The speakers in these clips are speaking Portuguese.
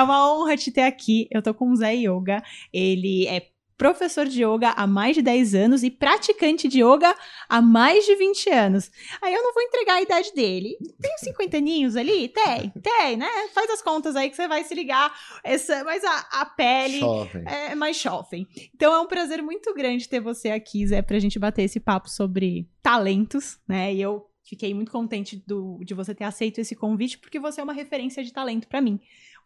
É uma honra te ter aqui. Eu tô com o Zé Yoga. Ele é professor de yoga há mais de 10 anos e praticante de yoga há mais de 20 anos. Aí eu não vou entregar a idade dele. Tem uns 50 aninhos ali? Tem, tem, né? Faz as contas aí que você vai se ligar. Essa, mas a, a pele Jovem. é mais jovem. Então é um prazer muito grande ter você aqui, Zé, pra gente bater esse papo sobre talentos, né? E eu fiquei muito contente do, de você ter aceito esse convite, porque você é uma referência de talento pra mim.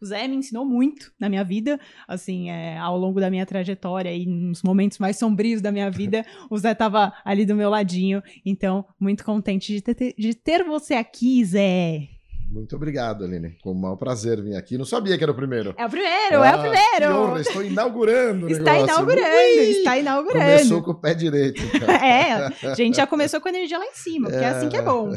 O Zé me ensinou muito na minha vida, assim, é, ao longo da minha trajetória e nos momentos mais sombrios da minha vida, o Zé tava ali do meu ladinho. Então, muito contente de ter, de ter você aqui, Zé. Muito obrigado, Aline. Com o maior prazer vir aqui. Não sabia que era o primeiro. É o primeiro, é o Ah, Que primeiro. honra, estou inaugurando Está inaugurando, Ui! está inaugurando. Começou com o pé direito. então. É, a gente já começou com a energia lá em cima, porque é assim que é bom.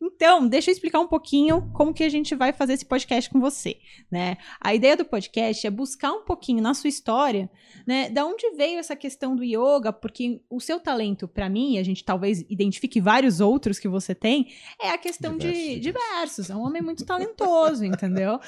Então, deixa eu explicar um pouquinho como que a gente vai fazer esse podcast com você, né? A ideia do podcast é buscar um pouquinho na sua história, né, da onde veio essa questão do yoga, porque o seu talento, para mim, a gente talvez identifique vários outros que você tem, é a questão de Diversos, diversos. É um homem muito talentoso, entendeu?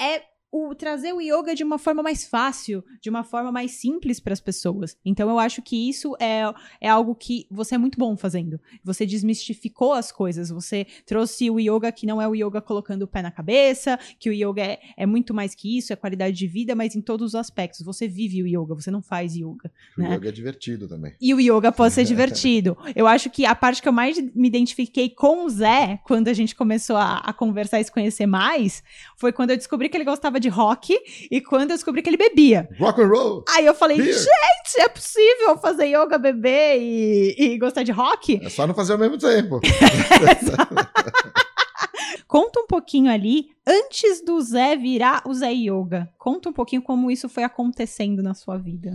É o trazer o yoga de uma forma mais fácil, de uma forma mais simples para as pessoas. Então eu acho que isso é, é algo que você é muito bom fazendo. Você desmistificou as coisas, você trouxe o yoga que não é o yoga colocando o pé na cabeça, que o yoga é, é muito mais que isso, é qualidade de vida, mas em todos os aspectos. Você vive o yoga, você não faz yoga. O né? yoga é divertido também. E o yoga pode ser divertido. Eu acho que a parte que eu mais me identifiquei com o Zé, quando a gente começou a, a conversar e se conhecer mais, foi quando eu descobri que ele gostava de rock e quando eu descobri que ele bebia. Rock and roll! Aí eu falei, Beer. gente, é possível fazer yoga, beber e, e gostar de rock? É só não fazer ao mesmo tempo. Conta um pouquinho ali, antes do Zé virar o Zé Yoga. Conta um pouquinho como isso foi acontecendo na sua vida.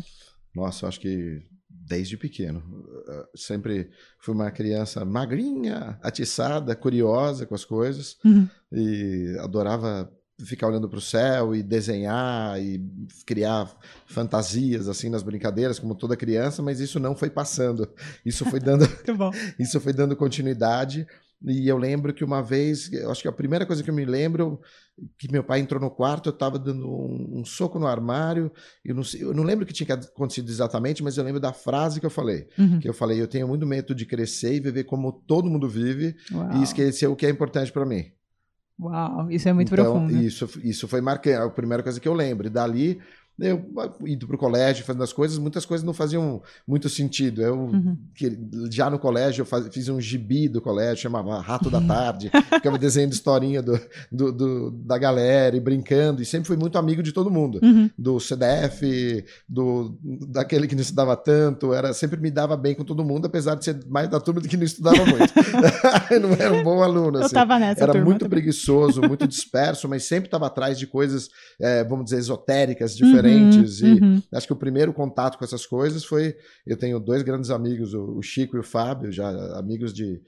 Nossa, eu acho que desde pequeno. eh, Sempre fui uma criança magrinha, atiçada, curiosa com as coisas. Uhum. E adorava ficar olhando para o céu e desenhar e criar fantasias assim nas brincadeiras como toda criança, mas isso não foi passando. Isso foi dando isso foi dando continuidade. E eu lembro que uma vez, eu acho que a primeira coisa que eu me lembro, que meu pai entrou no quarto, eu estava dando um, um soco no armário, eu não, sei- eu não lembro o que tinha acontecido exatamente, mas eu lembro da frase que eu falei. Uhum. Que eu falei, eu tenho muito medo de crescer e viver como todo mundo vive Uau. e esquecer o que é importante para mim. Uau, isso é muito então, profundo. Isso, isso foi marcante, a primeira coisa que eu lembro. E dali, eu indo para o colégio, fazendo as coisas, muitas coisas não faziam muito sentido. Eu, Uhum. que- já no colégio, eu faz- fiz um gibi do colégio, chamava Rato da Tarde, ficava desenhando historinha do, do- do- da galera e brincando, e sempre fui muito amigo de todo mundo. Uhum. Do CDF, do, daquele que não estudava tanto, era sempre me dava bem com todo mundo, apesar de ser mais da turma do que não estudava muito. Eu não era um bom aluno. Eu assim. tava nessa Era muito também. preguiçoso, muito disperso, mas sempre estava atrás de coisas, eh, vamos dizer, esotéricas, diferentes. Uhum, E uhum. acho que o primeiro contato com essas coisas foi. Eu tenho dois grandes amigos, o Chico e o Fábio, já amigos de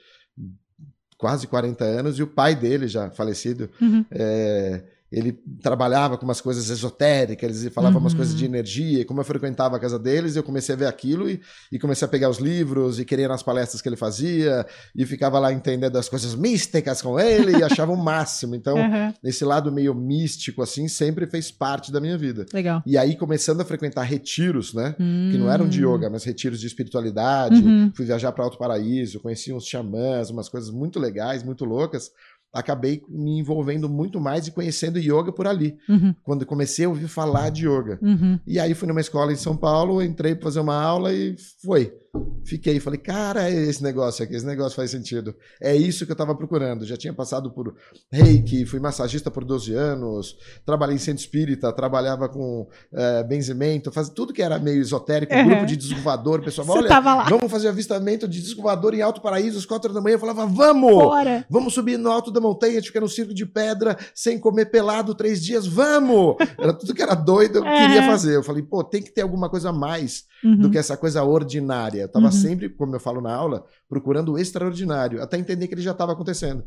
quase 40 anos, e o pai dele, já falecido, Uhum. eh, ele trabalhava com umas coisas esotéricas, ele falava umas Uhum. coisas de energia, e como eu frequentava a casa deles, eu comecei a ver aquilo e, e comecei a pegar os livros e querer ir nas palestras que ele fazia, e ficava lá entendendo as coisas místicas com ele, e achava o máximo. Então, Uhum. esse lado meio místico, assim, sempre fez parte da minha vida. Legal. E aí, começando a frequentar retiros, né? Que não eram de Hum. yoga, mas retiros de espiritualidade. Uhum. Fui viajar para Alto Paraíso, conheci uns xamãs, umas coisas muito legais, muito loucas. Acabei me envolvendo muito mais e conhecendo yoga por ali. Uhum. Quando comecei a ouvir falar de yoga. Uhum. E aí fui numa escola em São Paulo, entrei para fazer uma aula e foi. Fiquei, falei, cara, é esse negócio aqui, esse negócio faz sentido. É isso que eu estava procurando. Já tinha passado por reiki, fui massagista por 12 anos, trabalhei em centro espírita, trabalhava com eh, benzimento, fazia tudo que era meio esotérico, Uhum. grupo de. O pessoal, Você olha, vamos fazer avistamento de disco voador em Alto Paraíso às quatro da manhã. Eu falava, vamos! Bora. Vamos subir no alto da montanha, ficar no circo de pedra, sem comer pelado três dias, vamos! Era tudo que era doido, eu É. queria fazer. Eu falei, pô, tem que ter alguma coisa a mais Uhum. do que essa coisa ordinária. Eu tava Uhum. sempre, como eu falo na aula, procurando o extraordinário, até entender que ele já estava acontecendo.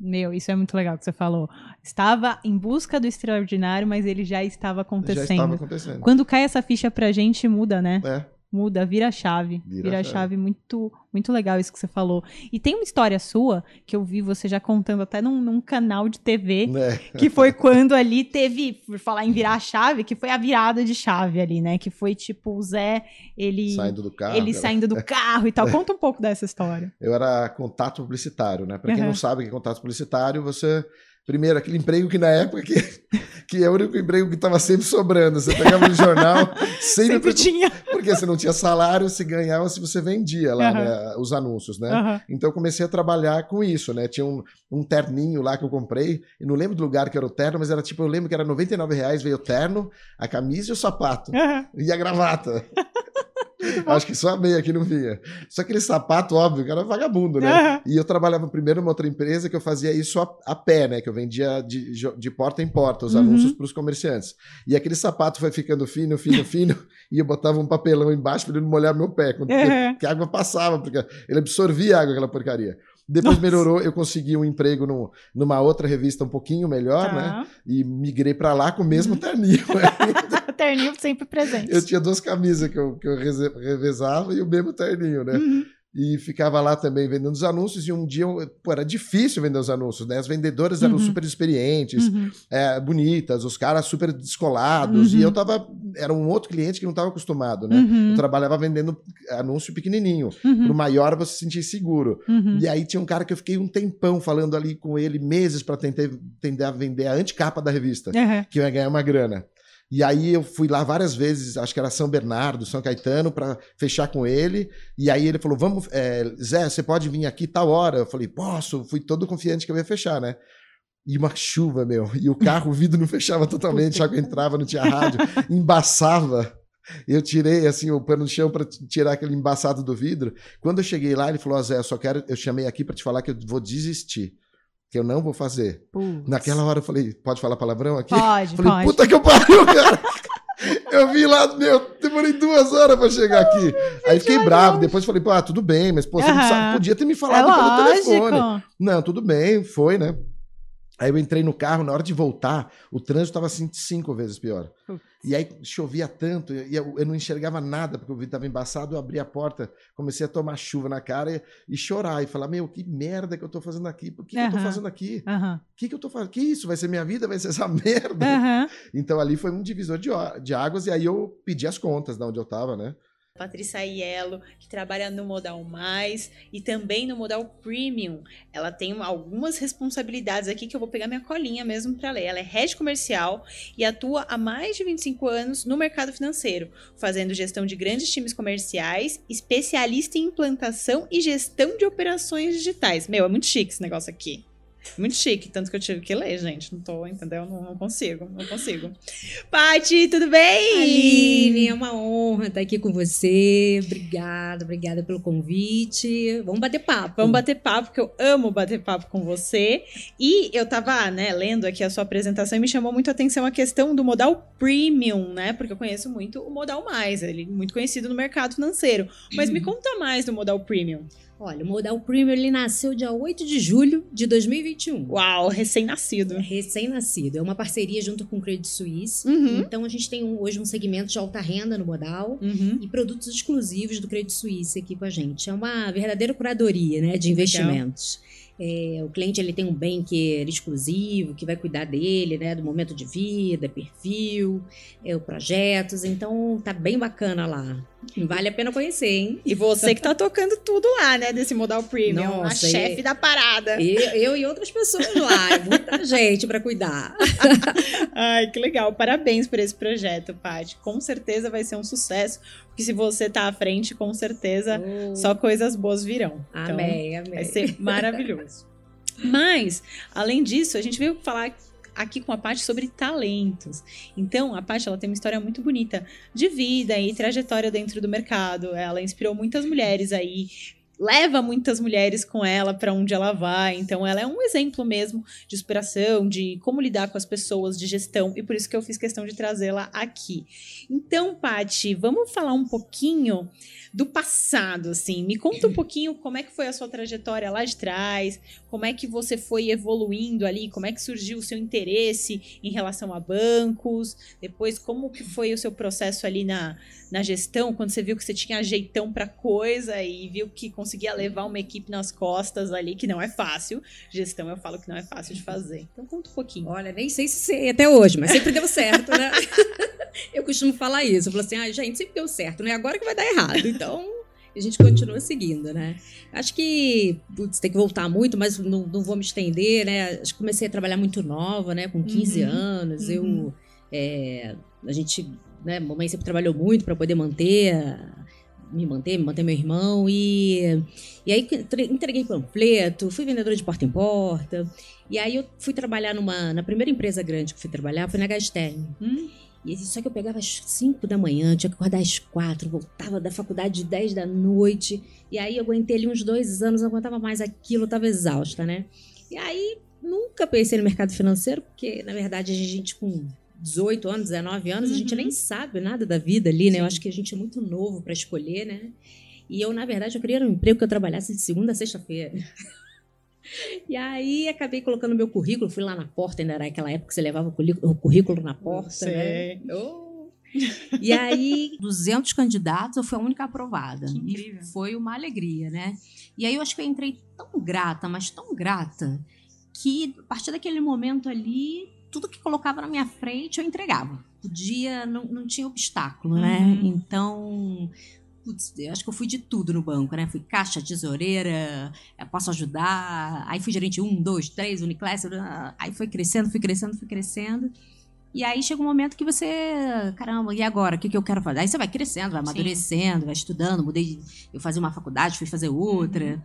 Meu, isso é muito legal que você falou. Estava em busca do extraordinário, mas ele já estava Já acontecendo. estava acontecendo. Quando cai essa ficha pra gente, muda, né? É. muda, vira a chave. Vira Vira, chave. chave. Muito, muito legal isso que você falou. E tem uma história sua que eu vi você já contando até num, num canal de TV. Né? Que foi quando ali teve, por falar em virar a chave, que foi a virada de chave ali, né? Que foi tipo o Zé, ele, Saindo do carro. ele cara. saindo do carro e tal. Conta um pouco dessa história. Eu era contato publicitário, né? Pra quem Uhum. não sabe o que é contato publicitário, você. Primeiro, aquele emprego que na época que, que é o único emprego que estava sempre sobrando. Você pegava no jornal, sempre, Sempre tinha. porque você não tinha salário, se ganhava se você vendia lá Aham. né, os anúncios, né? Aham. Então eu comecei a trabalhar com isso, né? Tinha um, um terninho lá que eu comprei, e não lembro do lugar que era o terno, mas era tipo, eu lembro que era 99 reais, veio o terno, a camisa e o sapato. Aham. E a gravata. Acho que só a meia que não vinha. Só aquele sapato, óbvio, que era vagabundo, né? Aham. E eu trabalhava primeiro numa outra empresa que eu fazia isso a, a pé, né? Que eu vendia de, de porta em porta os Uhum. anúncios para os comerciantes. E aquele sapato foi ficando fino, fino, fino, e eu botava um papelão embaixo para ele não molhar meu pé, quando- Uhum. porque a água passava, porque ele absorvia a água, aquela porcaria. Depois Nossa. melhorou, eu consegui um emprego no, numa outra revista um pouquinho melhor, né? Tá. E migrei para lá com o mesmo terninho. Terninho sempre presente. Eu tinha duas camisas que eu, que eu revezava e o mesmo terninho, né? Uhum. E ficava lá também vendendo os anúncios. E um dia, pô, era difícil vender os anúncios, né? As vendedoras eram Uhum. super experientes, Uhum. é, bonitas, os caras super descolados. Uhum. E eu tava. Era um outro cliente que não estava acostumado, né? Uhum. Eu trabalhava vendendo anúncio pequenininho. Uhum. Pro maior você se sentir seguro. Uhum. E aí tinha um cara que eu fiquei um tempão falando ali com ele, meses para tentar, tentar vender a anticapa da revista que eu ia ganhar uma grana. E aí eu fui lá várias vezes, acho que era São Bernardo, São Caetano, para fechar com ele. E aí ele falou: Vamos, é, Zé, você pode vir aqui tal hora? Eu falei: Posso? Fui todo confiante que eu ia fechar, né? E uma chuva, meu. E o carro, o vidro não fechava totalmente, a água entrava, não tinha rádio, embaçava. Eu tirei assim o pano no chão para tirar aquele embaçado do vidro. Quando eu cheguei lá, ele falou: "Ó, Zé, eu só quero, eu chamei aqui para te falar que eu vou desistir, que eu não vou fazer. Putz. Naquela hora eu falei: Pode falar palavrão aqui? Pode, Falei, pode. puta que eu pariu, cara. Eu vim lá, meu, demorei duas horas pra chegar aqui. Aí fiquei bravo. Depois falei, pô, ah, tudo bem, mas pô, você não sabe, podia ter me É falado pelo telefone. lógico. Não, tudo bem, foi, né? Aí eu entrei no carro, na hora de voltar, o trânsito tava assim cinco vezes pior. Putz. E aí chovia tanto, e eu, eu não enxergava nada, porque o vidro tava embaçado, eu abri a porta, comecei a tomar chuva na cara e, e chorar, e falar, meu, que merda que eu tô fazendo aqui? Por que, que eu tô Aham. fazendo aqui? O que, que eu tô fazendo? Que isso? Vai ser minha vida? Vai ser essa merda? Aham. Então ali foi um divisor de, de águas, e aí eu pedi as contas de onde eu tava, né? Patrícia Aiello, que trabalha no Modal Mais e também no Modal Premium. Ela tem algumas responsabilidades aqui que eu vou pegar minha colinha mesmo para ler. Ela é head comercial e atua há mais de 25 anos no mercado financeiro, fazendo gestão de grandes times comerciais, especialista em implantação e gestão de operações digitais. Meu, é muito chique esse negócio aqui. Muito chique, tanto que eu tive que ler, gente. Não tô, entendeu? Não, não consigo, não consigo. Paty, tudo bem? Aline, é uma honra estar aqui com você. Obrigada, obrigada pelo convite. Vamos bater papo. Vamos bater papo, porque eu amo bater papo com você. E eu tava, né, lendo aqui a sua apresentação e me chamou muito a atenção a questão do modal premium, né? Porque eu conheço muito o modal mais, ele é muito conhecido no mercado financeiro. Mas me conta mais do modal premium. Olha, o Modal Premium ele nasceu dia 8 de julho de 2021. Uau, recém-nascido. Recém-nascido. É uma parceria junto com o Credit Suisse. Uhum. Então a gente tem um- hoje um segmento de alta renda no Modal. Uhum. E produtos exclusivos do Credit Suisse aqui com a gente. É uma verdadeira curadoria né, de investimentos. É, o cliente ele tem um banker exclusivo que vai cuidar dele, né, do momento de vida, perfil, é, projetos. Então tá bem bacana lá. Vale a pena conhecer, hein? E você que tá tocando tudo lá, né, desse modal premium. Nossa, a chefe e- da parada. Eu, eu e outras pessoas lá, é muita gente para cuidar. Ai, que legal. Parabéns por esse projeto, Paty. Com certeza vai ser um sucesso. Porque se você tá à frente, com certeza só coisas boas virão. Então, Amém, amém. Vai ser maravilhoso. Mas, além disso, a gente veio falar aqui com a Paty sobre talentos. Então, a Paty ela tem uma história muito bonita de vida e trajetória dentro do mercado. Ela inspirou muitas mulheres aí leva muitas mulheres com ela para onde ela vai. Então, ela é um exemplo mesmo de inspiração, de como lidar com as pessoas, de gestão, e por isso que eu fiz questão de trazê-la aqui. Então, Pati, vamos falar um pouquinho do passado, assim. Me conta um pouquinho como é que foi a sua trajetória lá de trás, como é que você foi evoluindo ali, como é que surgiu o seu interesse em relação a bancos, depois como que foi o seu processo ali na, na gestão, quando você viu que você tinha jeitão para coisa e viu que conseguia levar uma equipe nas costas ali, que não é fácil. Gestão eu falo que não é fácil de fazer. Então conta um pouquinho. Olha, nem sei se sei até hoje, mas sempre deu certo, né? eu costumo falar isso. Eu falo assim, ah, gente, sempre deu certo, não é agora que vai dar errado. Então, a gente continua seguindo, né? Acho que, putz, tem que voltar muito, mas não, não vou me estender, né? Acho que comecei a trabalhar muito nova, né? Com 15 uhum. anos, uhum. eu... É, a gente, né? Mamãe sempre trabalhou muito para poder manter... Me manter, me manter meu irmão e... E aí entreguei panfleto, fui vendedora de porta em porta. E aí eu fui trabalhar numa... Na primeira empresa grande que fui trabalhar foi na Gasterm. Hum. E só que eu pegava às 5 da manhã, tinha que acordar às 4, voltava da faculdade de 10 da noite. E aí eu aguentei ali uns dois anos, não aguentava mais aquilo, estava exausta, né? E aí nunca pensei no mercado financeiro, porque na verdade a gente com 18 anos, 19 anos, uhum. a gente nem uhum. sabe nada da vida ali, né? Sim. Eu acho que a gente é muito novo para escolher, né? E eu, na verdade, eu queria um emprego que eu trabalhasse de segunda a sexta-feira. E aí acabei colocando meu currículo, fui lá na porta, ainda era aquela época que você levava o currículo na porta, né? Oh. E aí, 200 candidatos, eu fui a única aprovada. Que incrível. E foi uma alegria, né? E aí eu acho que eu entrei tão grata, mas tão grata, que a partir daquele momento ali, tudo que colocava na minha frente eu entregava. Podia, não, não tinha obstáculo, né? uhum. Então, Putz, eu acho que eu fui de tudo no banco, né? Fui caixa, tesoureira, eh, posso ajudar. Aí fui gerente um, dois, três, Uniclass. Aí foi crescendo, fui crescendo, fui crescendo. E aí chega um momento que você, caramba, e agora? O que, que eu quero fazer? Aí você vai crescendo, vai amadurecendo, Sim. vai estudando. Mudei, eu fazia uma faculdade, fui fazer outra. Uhum.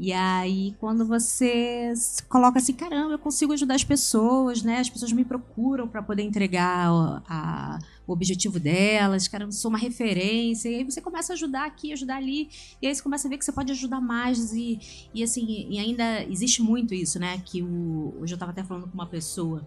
E aí, quando você coloca assim, caramba, eu consigo ajudar as pessoas, né? As pessoas me procuram para poder entregar a, a, o objetivo delas, caramba, sou uma referência. E aí você começa a ajudar aqui, ajudar ali. E aí você começa a ver que você pode ajudar mais. E, e assim, e ainda existe muito isso, né? Que o, hoje eu estava até falando com uma pessoa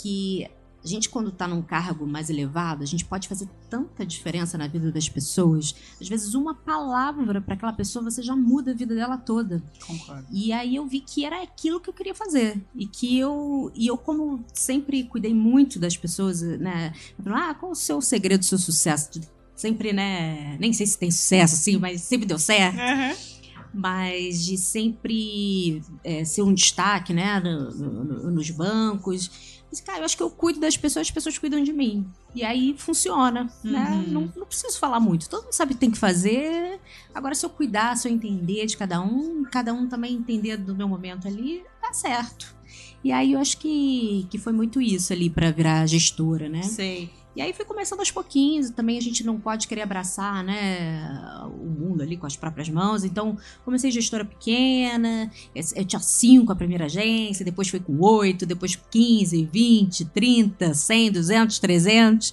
que a gente, quando está num cargo mais elevado, a gente pode fazer tanta diferença na vida das pessoas. Às vezes, uma palavra para aquela pessoa, você já muda a vida dela toda. Concordo. E aí eu vi que era aquilo que eu queria fazer. E que eu, e eu como sempre cuidei muito das pessoas, né? Ah, qual o seu segredo do seu sucesso? Sempre, né? Nem sei se tem sucesso, assim, mas sempre deu certo. Uhum mas de sempre é, ser um destaque, né, no, no, nos bancos. Mas, cara, eu acho que eu cuido das pessoas, as pessoas cuidam de mim. E aí funciona, né? uhum. né? Não, não, preciso falar muito. Todo mundo sabe o que tem que fazer. Agora, se eu cuidar, se eu entender de cada um, cada um também entender do meu momento ali, dá certo. E aí eu acho que, que foi muito isso ali para virar gestora, né? Sei. E aí foi começando aos pouquinhos, também a gente não pode querer abraçar, né, o mundo ali com as próprias mãos. Então, comecei gestora pequena, eu tinha cinco a primeira agência, depois foi com oito, depois 15, 20, 30, 100, 200, 300.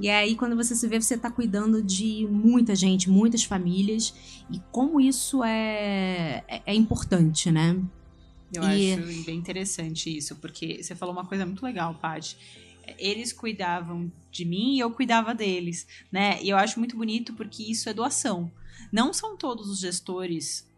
E aí, quando você se vê, você está cuidando de muita gente, muitas famílias, e como isso é, é, é importante, né? Eu e... acho bem interessante isso, porque você falou uma coisa muito legal, Paty eles cuidavam de mim e eu cuidava deles, né? E eu acho muito bonito porque isso é doação. Não são todos os gestores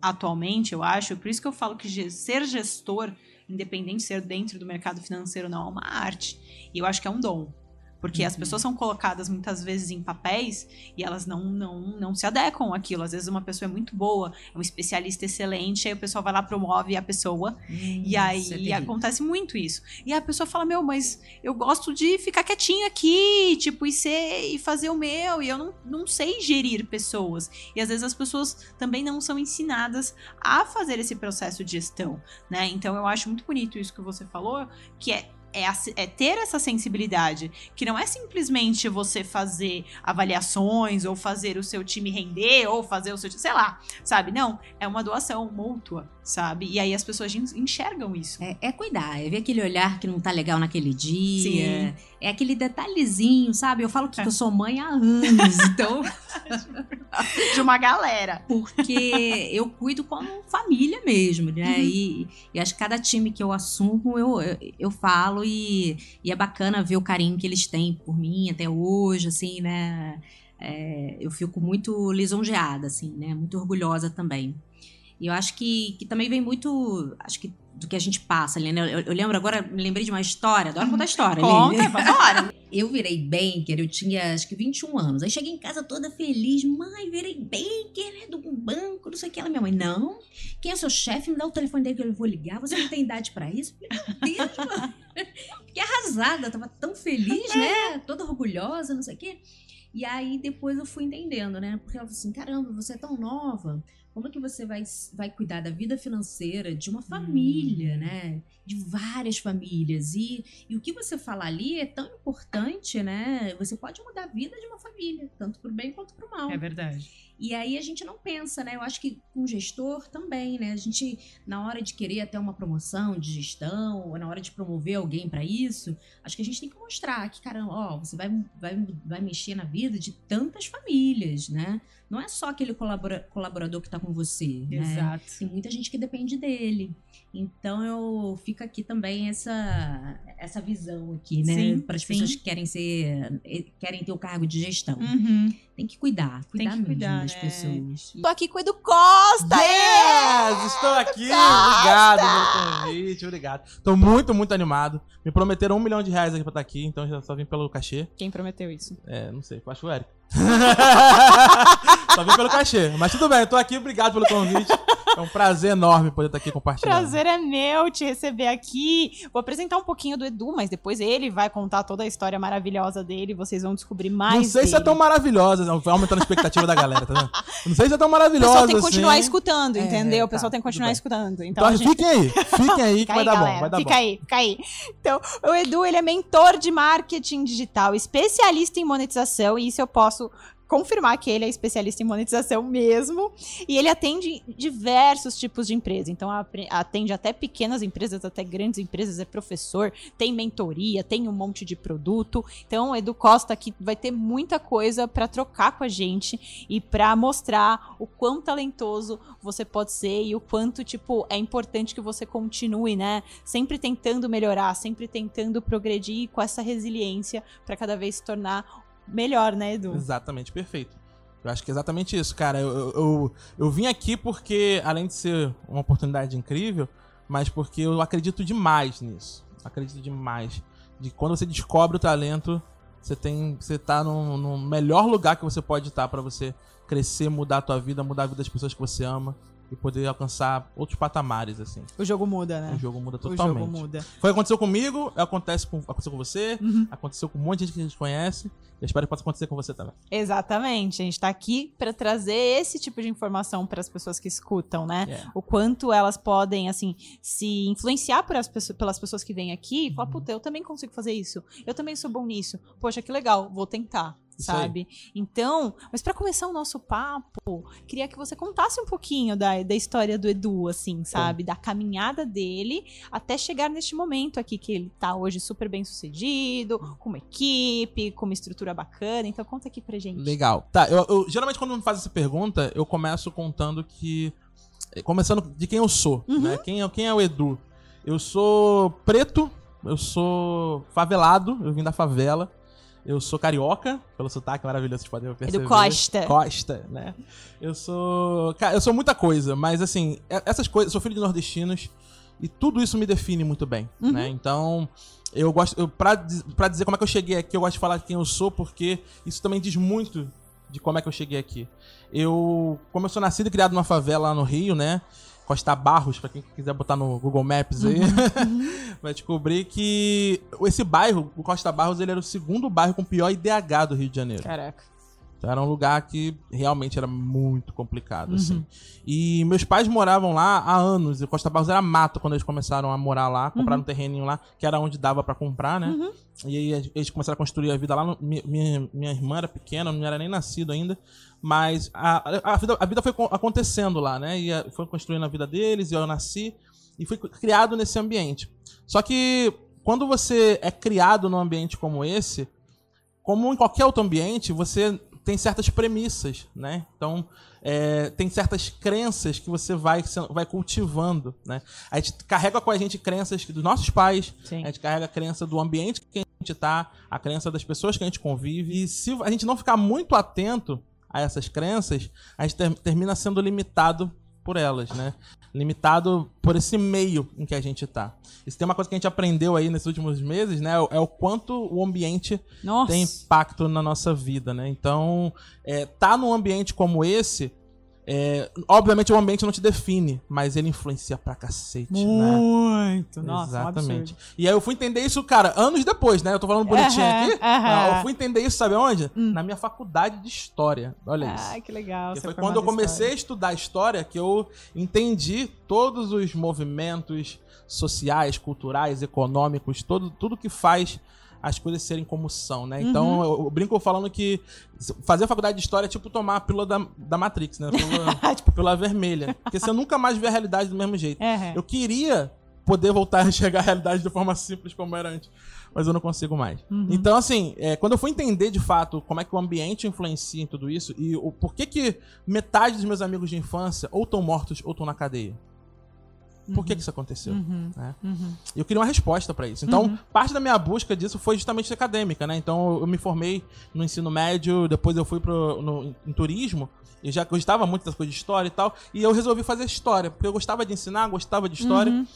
atualmente, eu acho, por isso que eu falo que ser gestor, independente de ser dentro do mercado financeiro não, é uma arte. E eu acho que é um dom. Porque uhum. as pessoas são colocadas muitas vezes em papéis e elas não, não, não se adequam àquilo. Às vezes uma pessoa é muito boa, é um especialista excelente, aí o pessoal vai lá, promove a pessoa. Hum, e aí é acontece muito isso. E a pessoa fala: Meu, mas eu gosto de ficar quietinha aqui, tipo, e ser e fazer o meu. E eu não, não sei gerir pessoas. E às vezes as pessoas também não são ensinadas a fazer esse processo de gestão, né? Então eu acho muito bonito isso que você falou, que é é, é, ter essa sensibilidade, que não é simplesmente você fazer avaliações ou fazer o seu time render ou fazer o seu, sei lá, sabe? Não, é uma doação mútua, sabe? E aí as pessoas enxergam isso. É, é cuidar, é ver aquele olhar que não tá legal naquele dia. Sim. É aquele detalhezinho, sabe? Eu falo que, é. que eu sou mãe há anos, então. De uma galera. Porque eu cuido como família mesmo, né? Uhum. E, e acho que cada time que eu assumo, eu, eu, eu falo e, e é bacana ver o carinho que eles têm por mim até hoje, assim, né? É, eu fico muito lisonjeada, assim, né? Muito orgulhosa também. E eu acho que, que também vem muito. Acho que do que a gente passa né? Eu, eu, lembro agora, me lembrei de uma história, adoro contar história. Conta, vambora. eu virei banker, eu tinha acho que 21 anos. Aí cheguei em casa toda feliz, mãe, virei banker, né, do banco, não sei o que. Ela, minha mãe, não, quem é seu chefe? Me dá o telefone dele que eu vou ligar, você não tem idade para isso? Meu Deus, mano. Fiquei arrasada, tava tão feliz, né, toda orgulhosa, não sei o que. E aí depois eu fui entendendo, né, porque ela falou assim, caramba, você é tão nova, como é que você vai, vai cuidar da vida financeira de uma família, hum. né? De várias famílias. E, e o que você fala ali é tão importante, né? Você pode mudar a vida de uma família, tanto pro bem quanto pro mal. É verdade. E aí a gente não pensa, né? Eu acho que com gestor também, né? A gente, na hora de querer até uma promoção de gestão, ou na hora de promover alguém para isso, acho que a gente tem que mostrar que, caramba, ó, você vai, vai, vai mexer na vida de tantas famílias, né? Não é só aquele colabora, colaborador que está com você, né? Exato. Tem muita gente que depende dele. Então eu fica aqui também essa essa visão aqui, né? Para as pessoas que querem ser querem ter o cargo de gestão. Uhum. Tem que cuidar, cuidar Tem que cuidar, das né? pessoas. Estou aqui com o Edu Costa! Yes! Estou aqui! Costa! Obrigado pelo convite, obrigado. Estou muito, muito animado. Me prometeram um milhão de reais aqui para estar aqui, então já só vim pelo cachê. Quem prometeu isso? É, não sei, acho o Eric. só vim pelo cachê. Mas tudo bem, eu tô aqui, obrigado pelo convite. É um prazer enorme poder estar aqui compartilhando. Prazer é meu te receber aqui. Vou apresentar um pouquinho do Edu, mas depois ele vai contar toda a história maravilhosa dele. Vocês vão descobrir mais. Não sei dele. se é tão maravilhosa, vai aumentando a expectativa da galera, tá vendo? Não sei se é tão maravilhosa. O pessoal tem que continuar assim. escutando, entendeu? É, o pessoal tá, tem que continuar escutando. Então, então gente... fiquem aí, fiquem aí que vai aí, dar galera, bom. Vai dar fica bom. aí, fica aí. Então, o Edu, ele é mentor de marketing digital, especialista em monetização, e isso eu posso confirmar que ele é especialista em monetização mesmo. E ele atende diversos tipos de empresa. Então, atende até pequenas empresas, até grandes empresas, é professor, tem mentoria, tem um monte de produto. Então, Edu Costa aqui vai ter muita coisa para trocar com a gente e para mostrar o quão talentoso você pode ser e o quanto, tipo, é importante que você continue, né? Sempre tentando melhorar, sempre tentando progredir com essa resiliência para cada vez se tornar melhor, né, Edu? Exatamente, perfeito. Eu acho que é exatamente isso, cara. Eu, eu, eu, eu, vim aqui porque, além de ser uma oportunidade incrível, mas porque eu acredito demais nisso. Acredito demais. De quando você descobre o talento, você tem. Você tá no, no melhor lugar que você pode estar para você crescer, mudar a tua vida, mudar a vida das pessoas que você ama e poder alcançar outros patamares, assim. O jogo muda, né? O jogo muda totalmente. O jogo muda. Foi aconteceu comigo, acontece com, aconteceu com você, uhum. aconteceu com um monte de gente que a gente conhece. Eu espero que possa acontecer com você também. Exatamente. A gente tá aqui para trazer esse tipo de informação para as pessoas que escutam, né? Yeah. O quanto elas podem, assim, se influenciar por as pessoas, pelas pessoas que vêm aqui e falar, uhum. puta, eu também consigo fazer isso. Eu também sou bom nisso. Poxa, que legal, vou tentar sabe? Então, mas para começar o nosso papo, queria que você contasse um pouquinho da, da história do Edu, assim, sabe? Da caminhada dele até chegar neste momento aqui que ele tá hoje super bem sucedido, com uma equipe, com uma estrutura bacana. Então, conta aqui pra gente. Legal. Tá, eu, eu geralmente quando me faz essa pergunta, eu começo contando que. Eh, começando de quem eu sou, uhum. né? Quem é, quem é o Edu? Eu sou preto, eu sou favelado, eu vim da favela. Eu sou carioca, pelo sotaque maravilhoso, vocês podem perceber. É do Costa. Costa, né? Eu sou. Eu sou muita coisa, mas assim, essas coisas. Sou filho de nordestinos e tudo isso me define muito bem, uhum. né? Então, eu gosto. Eu, pra, pra dizer como é que eu cheguei aqui, eu gosto de falar quem eu sou, porque isso também diz muito de como é que eu cheguei aqui. Eu, como eu sou nascido e criado numa favela lá no Rio, né? Costa Barros, para quem quiser botar no Google Maps aí, uhum. vai descobrir que esse bairro, o Costa Barros, ele era o segundo bairro com pior IDH do Rio de Janeiro. Caraca. Então era um lugar que realmente era muito complicado, Uhum. assim. E meus pais moravam lá há anos. E Costa Barros era mato quando eles começaram a morar lá, compraram um terreninho lá, que era onde dava pra comprar, né? Uhum. E aí eles começaram a construir a vida lá. no- minha, minha irmã era pequena, não era nem nascido ainda. Mas a, a, vida, a vida foi co- acontecendo lá, né? E a- foi construindo a vida deles, e eu nasci. E fui criado nesse ambiente. Só que quando você é criado num ambiente como esse, como em qualquer outro ambiente, você tem certas premissas, né? Então, é, tem certas crenças que você vai, vai cultivando, né? A gente carrega com a gente crenças dos nossos pais, Sim. a gente carrega a crença do ambiente que a gente tá, a crença das pessoas que a gente convive. E se a gente não ficar muito atento a essas crenças, a gente ter- termina sendo limitado por elas, né? Limitado por esse meio em que a gente tá. Isso tem uma coisa que a gente aprendeu aí nesses últimos meses, né? É o quanto o ambiente Nossa. tem impacto na nossa vida, né? Então, é, tá num ambiente como esse, é, obviamente o ambiente não te define, mas ele influencia pra cacete, né? Muito. Nossa, um Exatamente. absurdo. e aí eu fui entender isso, cara, anos depois, né? Eu tô falando bonitinho Aham, aqui. Não, eu fui entender isso, sabe onde? Na minha faculdade de história. Olha isso. Ai, que legal. Ser foi quando eu comecei a história. estudar história que eu entendi todos os movimentos sociais, culturais, econômicos, todo, tudo que faz as coisas serem como são, né? Então Uhum. eu, eu brinco falando que fazer a faculdade de história é tipo tomar a pílula da, da Matrix, né? Pílula, Tipo- pílula vermelha. Porque você nunca mais vê a realidade do mesmo jeito. É, Eu queria poder voltar a enxergar a realidade de forma simples como era antes, mas eu não consigo mais. Uhum. Então, assim, é, quando eu fui entender de fato como é que o ambiente influencia em tudo isso e o porquê que metade dos meus amigos de infância ou estão mortos ou estão na cadeia. Por que que isso aconteceu? Uhum. né? Uhum. E eu queria uma resposta pra isso. Então, Uhum. parte da minha busca disso foi justamente acadêmica, né? Então, eu me formei no ensino médio, depois eu fui pro, no, em turismo, eu já gostava muito das coisas de história e tal, e eu resolvi fazer história, porque eu gostava de ensinar, gostava de história. Uhum.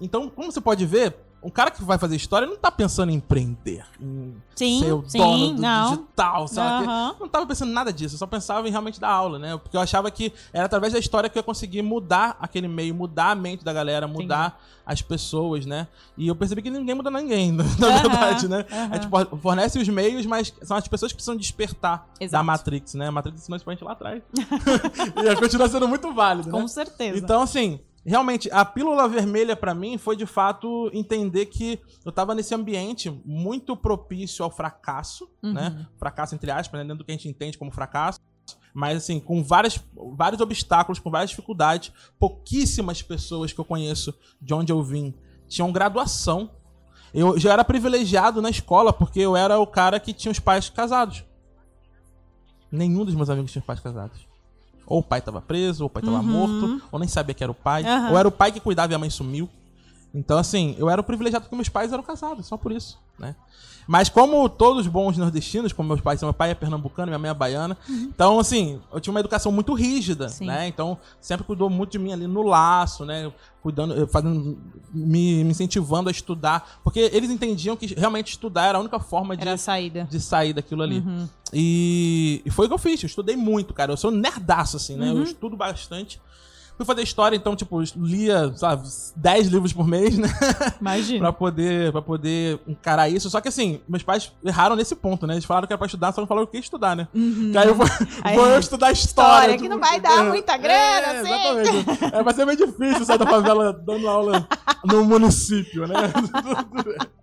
Então, como você pode ver, um cara que vai fazer história não tá pensando em empreender, em Sim, ser o sim, dono do não. digital. Aham. que- Não tava pensando em nada disso, eu só pensava em realmente dar aula, né? Porque eu achava que era através da história que eu ia conseguir mudar aquele meio, mudar a mente da galera, mudar as pessoas, né? E eu percebi que ninguém muda ninguém, na Aham, verdade, né? A gente for- fornece os meios, mas são as pessoas que precisam despertar da Exato. Matrix, né? A Matrix ensinou isso pra gente lá atrás. e continua sendo muito válido, né? Com certeza. Então, assim, realmente, a pílula vermelha pra mim foi de fato entender que eu tava nesse ambiente muito propício ao fracasso, Uhum. né? Fracasso entre aspas, né? Dentro do que a gente entende como fracasso. Mas, assim, com várias, vários obstáculos, com várias dificuldades, pouquíssimas pessoas que eu conheço de onde eu vim tinham graduação. Eu já era privilegiado na escola, porque eu era o cara que tinha os pais casados. Nenhum dos meus amigos tinha pais casados. Ou o pai tava preso, ou o pai tava Uhum. morto, ou nem sabia que era o pai. Aham. Ou era o pai que cuidava e a mãe sumiu. Então, assim, eu era o privilegiado porque meus pais eram casados, só por isso, né? Mas como todos bons nordestinos, como meus pais, meu pai é pernambucano, minha mãe é baiana, então, assim, eu tinha uma educação muito rígida, Uhum. Sim. né? Então, sempre cuidou muito de mim ali no laço, né? Cuidando, fazendo, me, me incentivando a estudar, porque eles entendiam que realmente estudar era a única forma de, Era saída. de sair daquilo ali. Uhum. E, e foi o que eu fiz. Eu estudei muito, cara. Eu sou nerdaço, assim, né? Uhum. Eu estudo bastante. Fui fazer história, então, tipo, lia, sabe, 10 livros por mês, né? Imagina. pra poder, pra poder encarar isso. Só que, assim, meus pais erraram nesse ponto, né? Eles falaram que era pra estudar, só não falaram o que estudar, né? Uhum. Que aí eu vou, Aí- vou eu estudar história. História, que tipo, não vai dar é, muita grana, é, assim. Exatamente. É, vai ser meio difícil sair da favela dando aula no município, né?